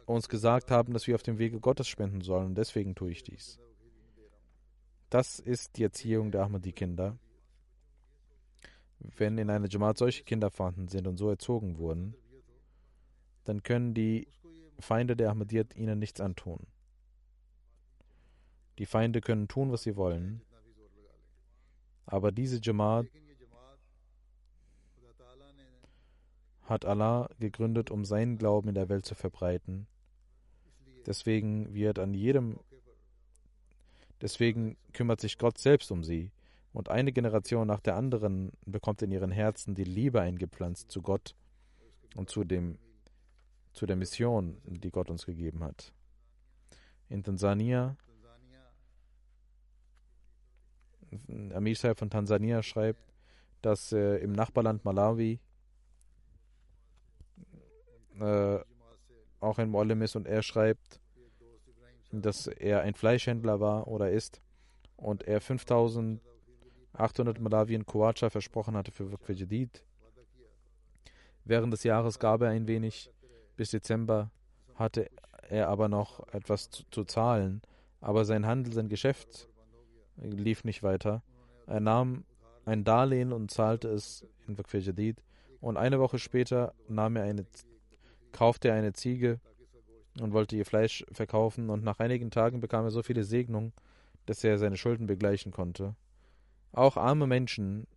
uns gesagt haben, dass wir auf dem Wege Gottes spenden sollen. Deswegen tue ich dies. Das ist die Erziehung der Ahmadi-Kinder. Wenn in einer Jamaat solche Kinder vorhanden sind und so erzogen wurden, dann können die Feinde der Ahmadiyyat ihnen nichts antun. Die Feinde können tun, was sie wollen, aber diese Jamaat hat Allah gegründet, um seinen Glauben in der Welt zu verbreiten. Deswegen wird an jedem, deswegen kümmert sich Gott selbst um sie. Und eine Generation nach der anderen bekommt in ihren Herzen die Liebe eingepflanzt zu Gott und zu, dem, zu der Mission, die Gott uns gegeben hat. In Tansania, Amir von Tansania schreibt, dass äh, im Nachbarland Malawi äh, auch ein Mollem ist und er schreibt, dass er ein Fleischhändler war oder ist und er 5800 Malawien Kuacha versprochen hatte für Waqf Jadid. Während des Jahres gab er ein wenig, bis Dezember hatte er aber noch etwas zu, zu zahlen, aber sein Handel, sein Geschäft lief nicht weiter. Er nahm ein Darlehen und zahlte es in Waqf Jadid und eine Woche später nahm er eine kaufte er eine Ziege und wollte ihr Fleisch verkaufen, und nach einigen Tagen bekam er so viele Segnungen, dass er seine Schulden begleichen konnte. Auch arme Menschen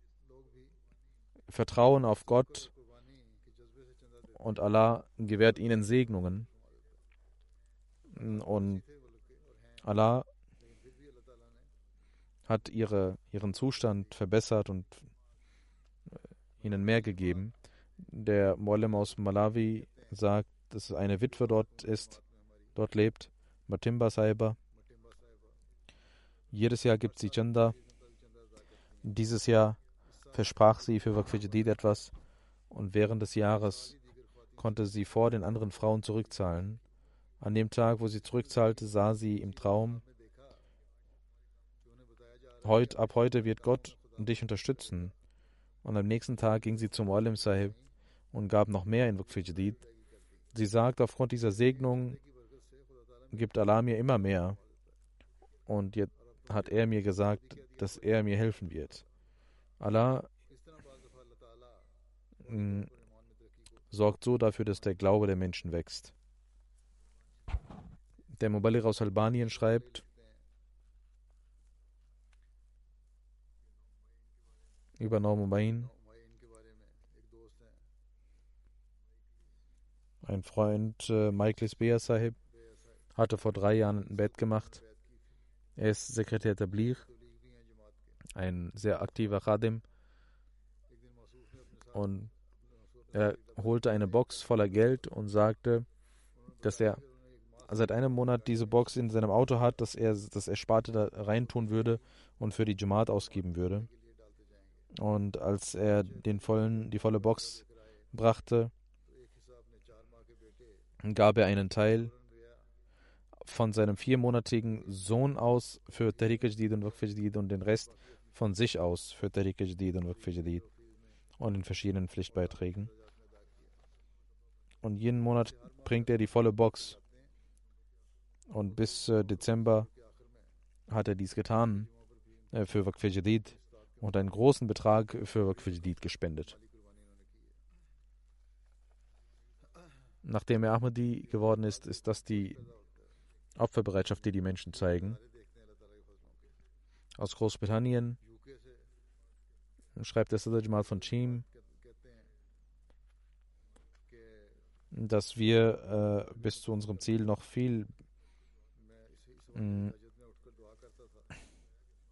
vertrauen auf Gott und Allah gewährt ihnen Segnungen. Und Allah hat ihre, ihren Zustand verbessert und ihnen mehr gegeben. Der Mollem aus Malawi sagt, dass eine Witwe dort ist, dort lebt, Matimba Saiba. Jedes Jahr gibt sie Chanda. Dieses Jahr versprach sie für Waqf Jadid etwas und während des Jahres konnte sie vor den anderen Frauen zurückzahlen. An dem Tag, wo sie zurückzahlte, sah sie im Traum, Heut, ab heute wird Gott dich unterstützen. Und am nächsten Tag ging sie zum Olim Sahib und gab noch mehr in Waqf Jadid. Sie sagt, aufgrund dieser Segnung gibt Allah mir immer mehr. Und jetzt hat er mir gesagt, dass er mir helfen wird. Allah mm, sorgt so dafür, dass der Glaube der Menschen wächst. Der Mubalir aus Albanien schreibt, über Naumain, Ein Freund, äh, Michaelis Bea Sahib, hatte vor drei Jahren ein Bett gemacht. Er ist Sekretär Tablir, ein sehr aktiver Khadim. Und er holte eine Box voller Geld und sagte, dass er seit einem Monat diese Box in seinem Auto hat, dass er das Ersparte da reintun würde und für die Jamaat ausgeben würde. Und als er den vollen, die volle Box brachte, gab er einen Teil von seinem viermonatigen Sohn aus für Tariq Jadid und Waqf Jadid und den Rest von sich aus für Tariq Jadid und Waqf Jadid und in verschiedenen Pflichtbeiträgen. Und jeden Monat bringt er die volle Box. Und bis äh, Dezember hat er dies getan äh, für Waqf Jadid. und einen großen Betrag für Waqf gespendet. Nachdem er Ahmadi geworden ist, ist das die Opferbereitschaft, die die Menschen zeigen. Aus Großbritannien schreibt der Sadr Jamal von Chim, dass wir äh, bis zu unserem Ziel noch viel mm,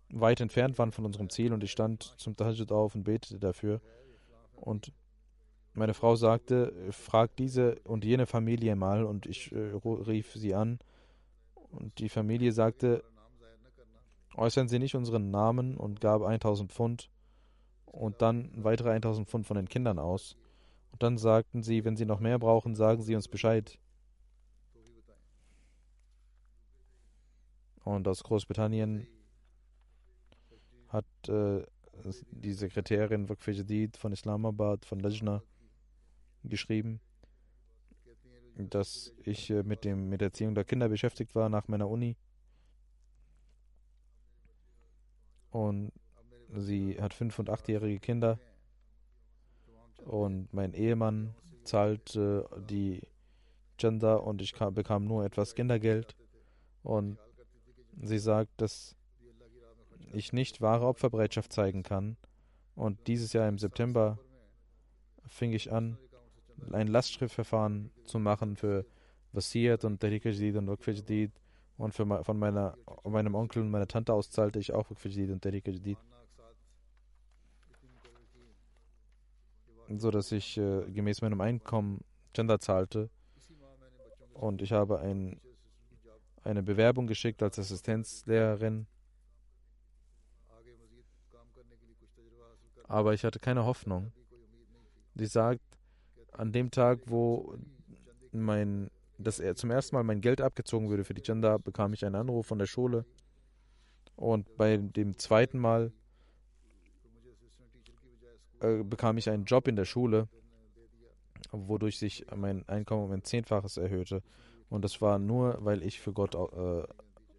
weit entfernt waren von unserem Ziel und ich stand zum Tahajjud auf und betete dafür. Und meine Frau sagte, frag diese und jene Familie mal und ich äh, rief sie an und die Familie sagte, äußern Sie nicht unseren Namen und gab 1000 Pfund und dann weitere 1000 Pfund von den Kindern aus. Und dann sagten sie, wenn Sie noch mehr brauchen, sagen Sie uns Bescheid. Und aus Großbritannien hat äh, die Sekretärin Waqf Jadid von Islamabad, von Lajna, geschrieben, dass ich äh, mit, dem, mit der Erziehung der Kinder beschäftigt war nach meiner Uni. Und sie hat fünf- und achtjährige Kinder. Und mein Ehemann zahlt äh, die Gender und ich kam, bekam nur etwas Kindergeld. Und sie sagt, dass ich nicht wahre Opferbereitschaft zeigen kann. Und dieses Jahr im September fing ich an, ein Lastschriftverfahren zu machen für Wasiyat und Tariq Jadid und Waqf Jadid. Und für, von meiner, meinem Onkel und meiner Tante aus zahlte ich auch Waqf Jadid und Tariq Jadid. So dass ich äh, gemäß meinem Einkommen Gender zahlte. Und ich habe ein, eine Bewerbung geschickt als Assistenzlehrerin aber ich hatte keine Hoffnung. Sie sagt, an dem Tag, wo mein, dass er zum ersten Mal mein Geld abgezogen würde für die Gender, bekam ich einen Anruf von der Schule. Und bei dem zweiten Mal äh, bekam ich einen Job in der Schule, wodurch sich mein Einkommen um ein Zehnfaches erhöhte. Und das war nur, weil ich für Gott äh,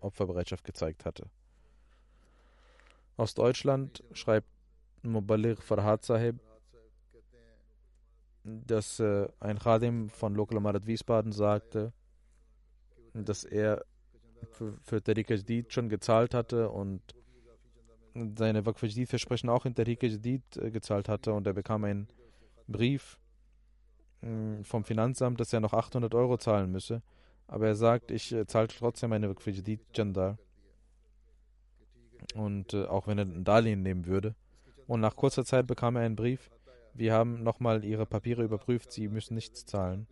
Opferbereitschaft gezeigt hatte. Aus Deutschland schreibt Mubaligh Farhad Sahib, dass äh, ein Khadim von Lokal Marat Wiesbaden sagte, dass er für, für Tariq Jadid schon gezahlt hatte und seine Waqf Versprechen auch in Tariq Jadid äh, gezahlt hatte und er bekam einen Brief äh, vom Finanzamt, dass er noch 800 Euro zahlen müsse. Aber er sagt, ich äh, zahle trotzdem meine Waqf Jadid Jandar. Und äh, auch wenn er ein Darlehen nehmen würde. Und nach kurzer Zeit bekam er einen Brief. Wir haben nochmal Ihre Papiere überprüft. Sie müssen nichts zahlen,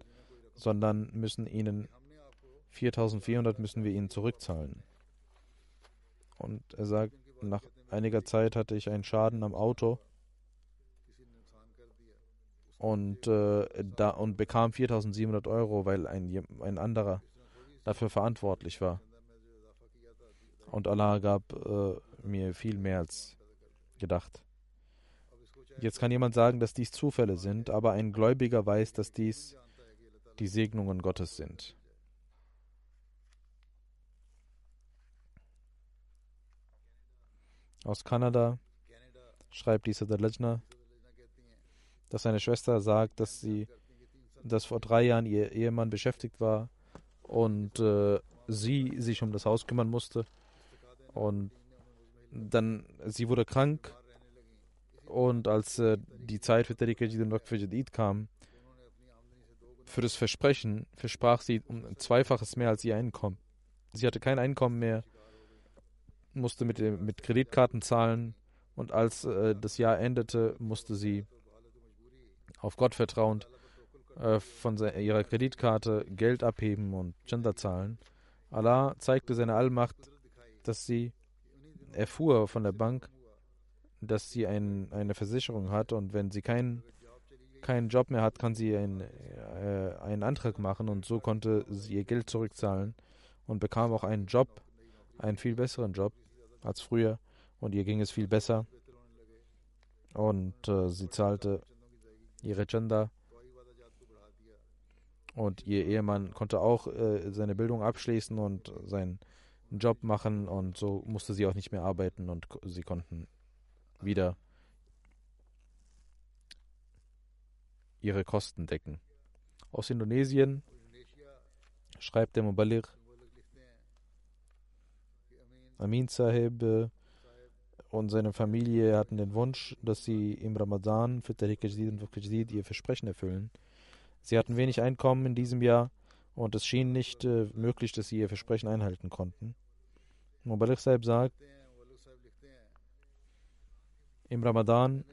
sondern müssen Ihnen 4400 müssen wir Ihnen zurückzahlen. Und er sagt, nach einiger Zeit hatte ich einen Schaden am Auto und, äh, da, und bekam 4700 Euro, weil ein, ein anderer dafür verantwortlich war. Und Allah gab äh, mir viel mehr als gedacht. Jetzt kann jemand sagen, dass dies Zufälle sind, aber ein Gläubiger weiß, dass dies die Segnungen Gottes sind. Aus Kanada schreibt dieser der Lejna, dass seine Schwester sagt, dass sie, dass vor drei Jahren ihr Ehemann beschäftigt war und äh, sie sich um das Haus kümmern musste und dann sie wurde krank und als äh, die Zeit für Tariq Jadid und Waqf Jadid kam, für das Versprechen versprach sie um ein Zweifaches mehr als ihr Einkommen. Sie hatte kein Einkommen mehr, musste mit, mit Kreditkarten zahlen und als äh, das Jahr endete, musste sie auf Gott vertrauend äh, von ihrer Kreditkarte Geld abheben und Gender zahlen. Allah zeigte seine Allmacht, dass sie erfuhr von der Bank, dass sie ein, eine Versicherung hat und wenn sie keinen keinen Job mehr hat, kann sie ein, äh, einen Antrag machen und so konnte sie ihr Geld zurückzahlen und bekam auch einen Job, einen viel besseren Job als früher und ihr ging es viel besser. Und äh, sie zahlte ihre Gender und ihr Ehemann konnte auch äh, seine Bildung abschließen und seinen Job machen und so musste sie auch nicht mehr arbeiten und sie konnten wieder ihre Kosten decken. Aus Indonesien schreibt der Mubalir Amin Sahib äh, und seine Familie hatten den Wunsch, dass sie im Ramadan für Tariq Jahdid und Jahdid ihr Versprechen erfüllen. Sie hatten wenig Einkommen in diesem Jahr und es schien nicht äh, möglich, dass sie ihr Versprechen einhalten konnten. Mubarak Sahib sagt, im Ramadan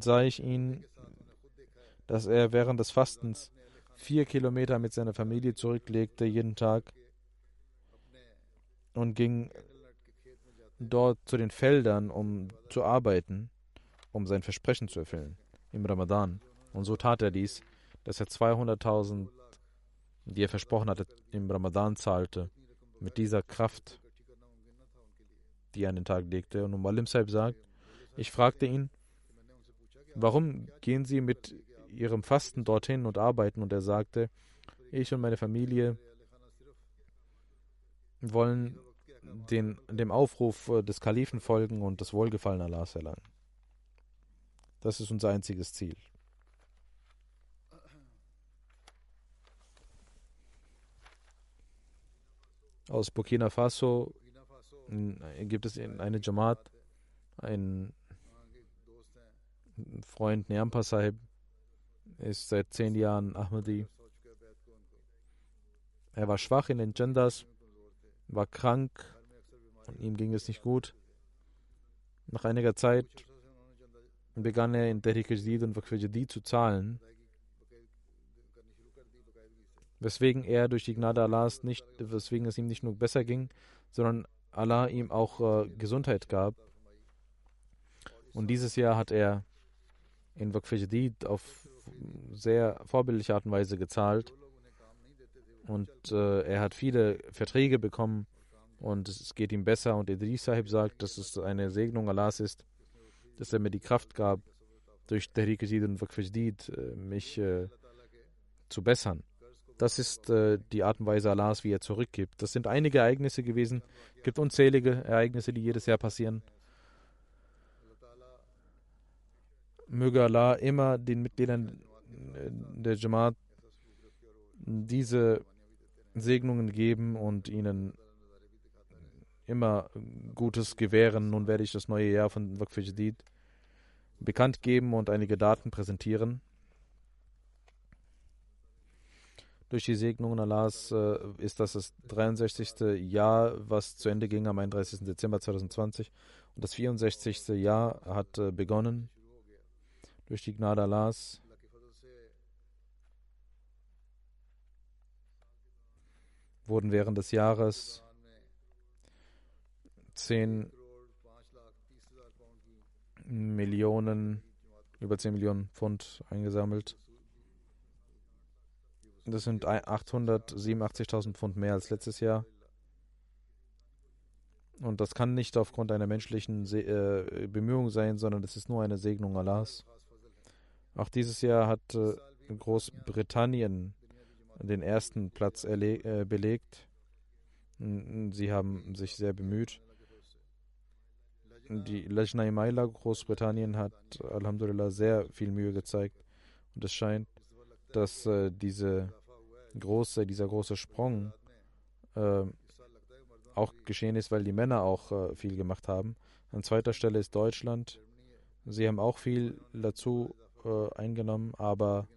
sah ich ihn, dass er während des Fastens vier Kilometer mit seiner Familie zurücklegte jeden Tag und ging dort zu den Feldern, um zu arbeiten, um sein Versprechen zu erfüllen im Ramadan. Und so tat er dies, dass er 200.000, die er versprochen hatte, im Ramadan zahlte, mit dieser Kraft, die er an den Tag legte. Und Muallim Saib sagt, ich fragte ihn, warum gehen Sie mit Ihrem Fasten dorthin und arbeiten? Und er sagte, ich und meine Familie wollen den, dem Aufruf des Kalifen folgen und das Wohlgefallen Allahs erlangen. Das ist unser einziges Ziel. Aus Burkina Faso gibt es eine Jamaat, ein Freund Niampa Sahib ist seit zehn Jahren Ahmadi. Er war schwach in den Genders, war krank und ihm ging es nicht gut. Nach einiger Zeit begann er in Tehrik und Waqf zu zahlen, weswegen er durch die Gnade Allahs nicht, weswegen es ihm nicht nur besser ging, sondern Allah ihm auch äh, Gesundheit gab. Und dieses Jahr hat er in Waqf auf sehr vorbildliche Art und Weise gezahlt. Und äh, er hat viele Verträge bekommen und es geht ihm besser. Und Idris Sahib sagt, dass es eine Segnung Allahs ist, dass er mir die Kraft gab, durch Jadid und Waqf äh, mich äh, zu bessern. Das ist äh, die Art und Weise Allahs, wie er zurückgibt. Das sind einige Ereignisse gewesen. Es gibt unzählige Ereignisse, die jedes Jahr passieren. Möge Allah immer den Mitgliedern der Jamaat diese Segnungen geben und ihnen immer Gutes gewähren. Nun werde ich das neue Jahr von Waqf Jadid bekannt geben und einige Daten präsentieren. Durch die Segnungen Allahs äh, ist das das 63. Jahr, was zu Ende ging am 31. Dezember 2020. Und das 64. Jahr hat äh, begonnen. Durch die Gnade Allahs. wurden während des Jahres 10 Millionen, über 10 Millionen Pfund eingesammelt. Das sind 887.000 Pfund mehr als letztes Jahr. Und das kann nicht aufgrund einer menschlichen Se äh, Bemühung sein, sondern es ist nur eine Segnung Allahs. Auch dieses Jahr hat äh, Großbritannien den ersten Platz äh, belegt. Sie haben sich sehr bemüht. Die Lajna Imaila Großbritannien hat Alhamdulillah sehr viel Mühe gezeigt. Und es scheint, dass äh, diese große, dieser große Sprung äh, auch geschehen ist, weil die Männer auch viel gemacht haben. An zweiter Stelle ist Deutschland. Sie haben auch viel dazu äh, eingenommen, aber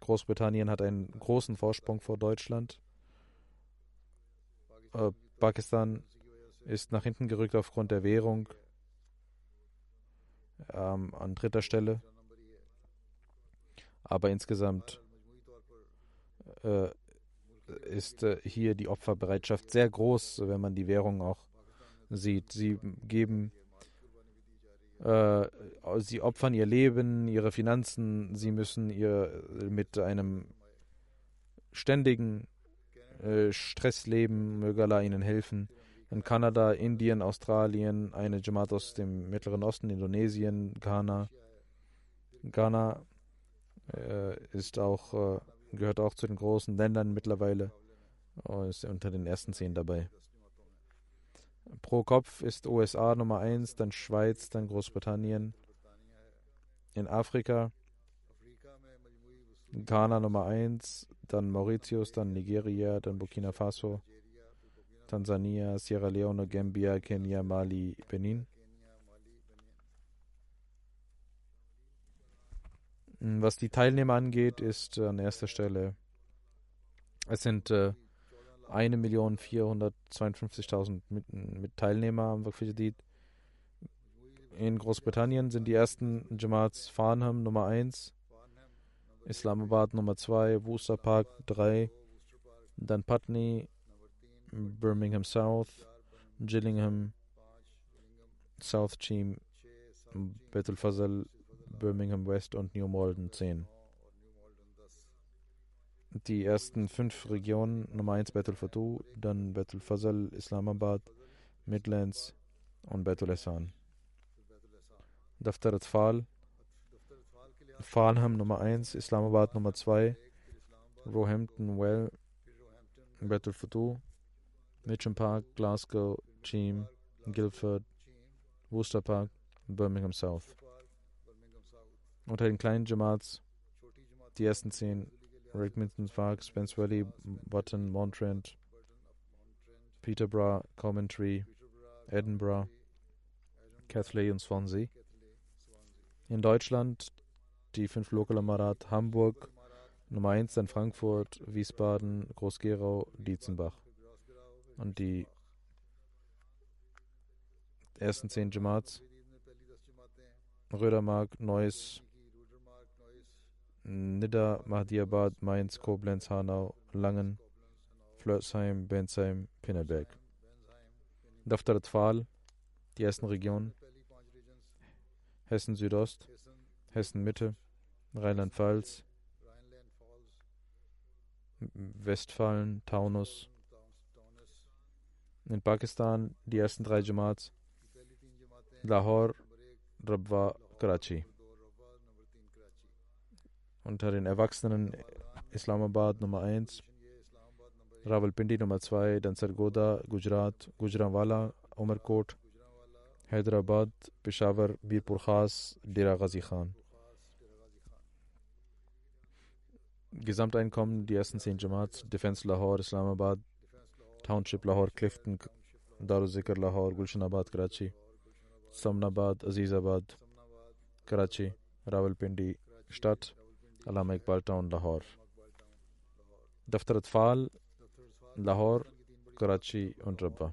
Großbritannien hat einen großen Vorsprung vor Deutschland. Äh, Pakistan ist nach hinten gerückt aufgrund der Währung ähm, an dritter Stelle. Aber insgesamt äh, ist äh, hier die Opferbereitschaft sehr groß, wenn man die Währung auch sieht. Sie geben, äh, sie opfern ihr Leben, ihre Finanzen, sie müssen ihr mit einem ständigen äh, Stress leben, möge Allah ihnen helfen. In Kanada, Indien, Australien, eine Jamaat aus dem Mittleren Osten, Indonesien, Ghana. Ghana äh, ist auch äh, gehört auch zu den großen Ländern mittlerweile und ist unter den ersten zehn dabei. Pro Kopf ist USA Nummer 1, dann Schweiz, dann Großbritannien. In Afrika Ghana Nummer 1, dann Mauritius, dann Nigeria, dann Burkina Faso, Tansania, Sierra Leone, Gambia, Kenia, Mali, Benin. Was die Teilnehmer angeht, ist an erster Stelle, es sind äh, 1.452.000 mit, mit Teilnehmer am Wakfijadid. In Großbritannien sind die ersten Jamaats Farnham Nummer 1, Islamabad Nummer 2, Worcester Park 3, dann Putney, Birmingham South, Gillingham, South Cheam, Bethel Fazal, Birmingham West und New Malden 10. Die ersten fünf Regionen, Nummer 1 Bethel Fatu, dann Bethel Fazal, Islamabad, Midlands und Bethel Ehsan. Daftar Atfal, Farnham Nummer 1, Islamabad Nummer 2, Roehampton Well, Bethel Fatu, Mitcham Park, Glasgow, Cheam, Guildford, Worcester Park, Birmingham South. Unter den kleinen Jamaats die ersten zehn Rickminton Park, Spence Valley, Button, Montrent, Peterborough, Coventry, Edinburgh, Cathley und Swansea. In Deutschland die fünf Lokalamarat Hamburg, Nummer 1 dann Frankfurt, Wiesbaden, Groß-Gerau, Dietzenbach. Und die ersten zehn Jamaats Rödermark, Neuss, Nidda, Mahdiabad, Mainz, Koblenz, Hanau, Langen, Flörsheim, Bensheim, Pinneberg. Daftar Tfal, die ersten Regionen Hessen Südost, Hessen Mitte, Rheinland-Pfalz, Westfalen, Taunus. In Pakistan die ersten drei Jamaats Lahore, Rabwa, Karachi. Unter den Erwachsenen Islamabad Nummer 1, Rawalpindi Nummer 2, dann Sargoda, Gujarat, Gujranwala, Umerkot, Hyderabad, Peshawar, Birpur Khas, Dera Ghazi Khan. Gesamteinkommen, die ersten 10 Jamaats, Defense Lahore, Islamabad, Township Lahore, Clifton, Daruzikr Lahore, Gulshanabad, Karachi, Somnabad, Azizabad, Karachi, Rawalpindi, Stadt, Allama Iqbal Town, Lahore. Daftar Atfal, Lahore, Karachi und Rabba.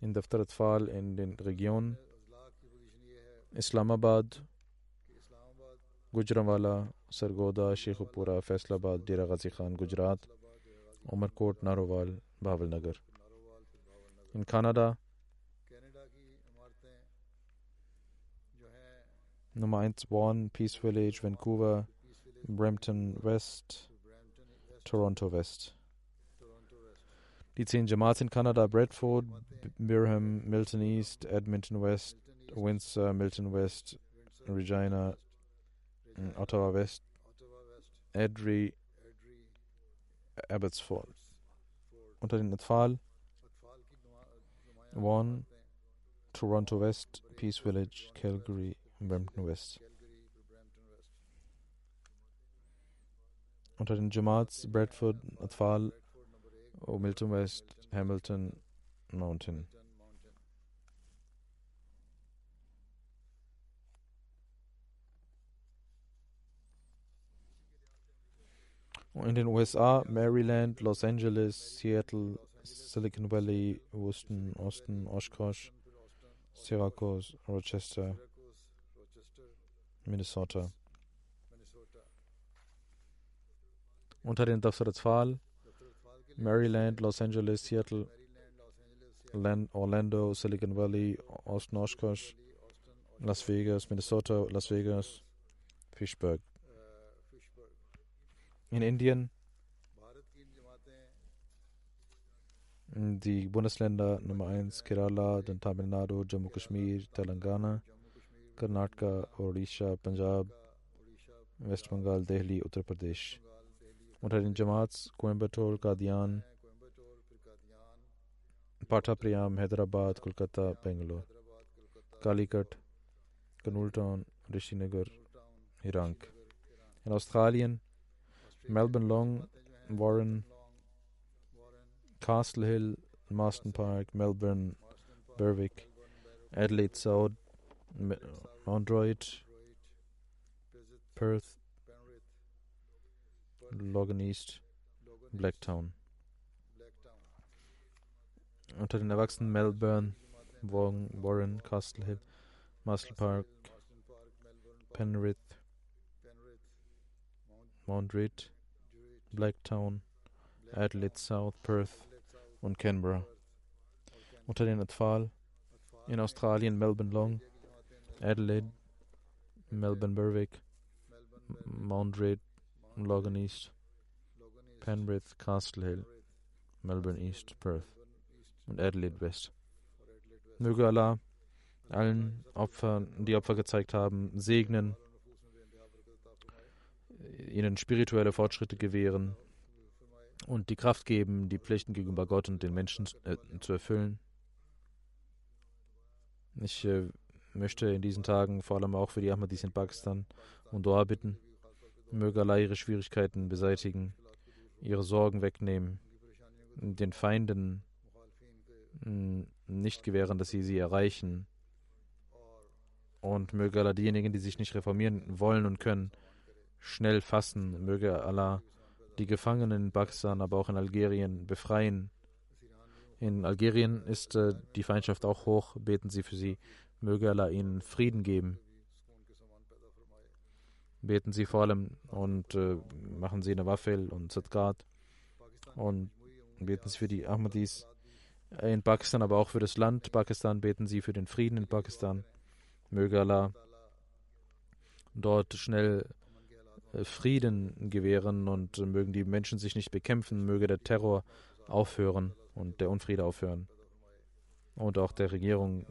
In Daftar Atfal in den Regionen Islamabad, Gujranwala, Sargoda, Sheikhupura, Faisalabad, Dera Ghazi Khan, Gujarat, Umerkot, Narowal, Bhavalnagar. In Kanada Nummer 1 Vaughan, Peace Village, Vancouver, Brampton West, Toronto West. Die zehn Jamaats in Kanada, Bradford, Birham, Milton East, Edmonton West, Windsor, Milton West, Regina, Ottawa West, Edry, Abbotsford. Unter den Atfal, Vaughan, Toronto West, Peace Village, Calgary, Brampton West. Unter den Jamaats Bradford, Atfal, Milton West, Hamilton, Mountain. In den USA Maryland, Los Angeles, Seattle, Silicon Valley, Houston, Austin, Oshkosh, Syracuse, Rochester, Minnesota. Unter den Daftar Maryland, Los Angeles, Seattle, Orlando, Silicon Valley, Austin, Oshkosh, Las Vegas, Minnesota, Las Vegas, Fishburg. In Indien. Die Bundesländer Nummer 1 Kerala, dann Tamil Nadu, Jammu Kashmir, Telangana, Karnataka, Odisha, Punjab, West Bengal, Delhi, Uttar Pradesh. Unter den Jamaats Coimbatore, Qadian, Patapriam, Hyderabad, Kolkata, Bangalore, Calicut, Kanul Town, Rishinagar, Hirank. In Australien, Melbourne Long, Warren, Castle Hill, Marston Park, Melbourne, Berwick, Adelaide South, Druitt, Perth, Logan East, Blacktown. Unter den Erwachsenen Melbourne, Warren Castle Hill, Muscle Park, Penrith, Mount Reed, Blacktown, Adelaide South, Perth und Canberra. Unter den Atfal in Australien Melbourne Long, Adelaide, Melbourne Berwick, Mount Reid, Logan East, Penrith, Castle Hill, Melbourne East, Perth und Adelaide West. Möge Allah allen Opfern, die Opfer gezeigt haben, segnen, ihnen spirituelle Fortschritte gewähren und die Kraft geben, die Pflichten gegenüber Gott und den Menschen äh, zu erfüllen. Ich äh, möchte in diesen Tagen vor allem auch für die Ahmadis in Pakistan um Dua bitten. Möge Allah ihre Schwierigkeiten beseitigen, ihre Sorgen wegnehmen, den Feinden mh, nicht gewähren, dass sie sie erreichen. Und möge Allah diejenigen, die sich nicht reformieren wollen und können, schnell fassen. Möge Allah die Gefangenen in Pakistan, aber auch in Algerien befreien. In Algerien ist äh, die Feindschaft auch hoch. Beten Sie für sie. Möge Allah ihnen Frieden geben. Beten Sie vor allem und äh, machen Sie eine Waffel und Zadgat. Und beten Sie für die Ahmadis in Pakistan, aber auch für das Land Pakistan. Beten Sie für den Frieden in Pakistan. Möge Allah dort schnell äh, Frieden gewähren und äh, mögen die Menschen sich nicht bekämpfen, möge der Terror aufhören und der Unfriede aufhören. Und auch der Regierung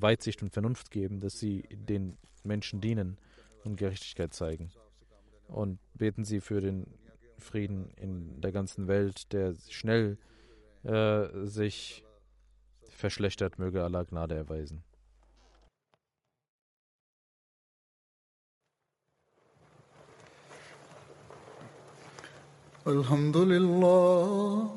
Weitsicht und Vernunft geben, dass sie den Menschen dienen und Gerechtigkeit zeigen. Und beten Sie für den Frieden in der ganzen Welt, der schnell äh, sich verschlechtert, möge Allah Gnade erweisen. الحمد لله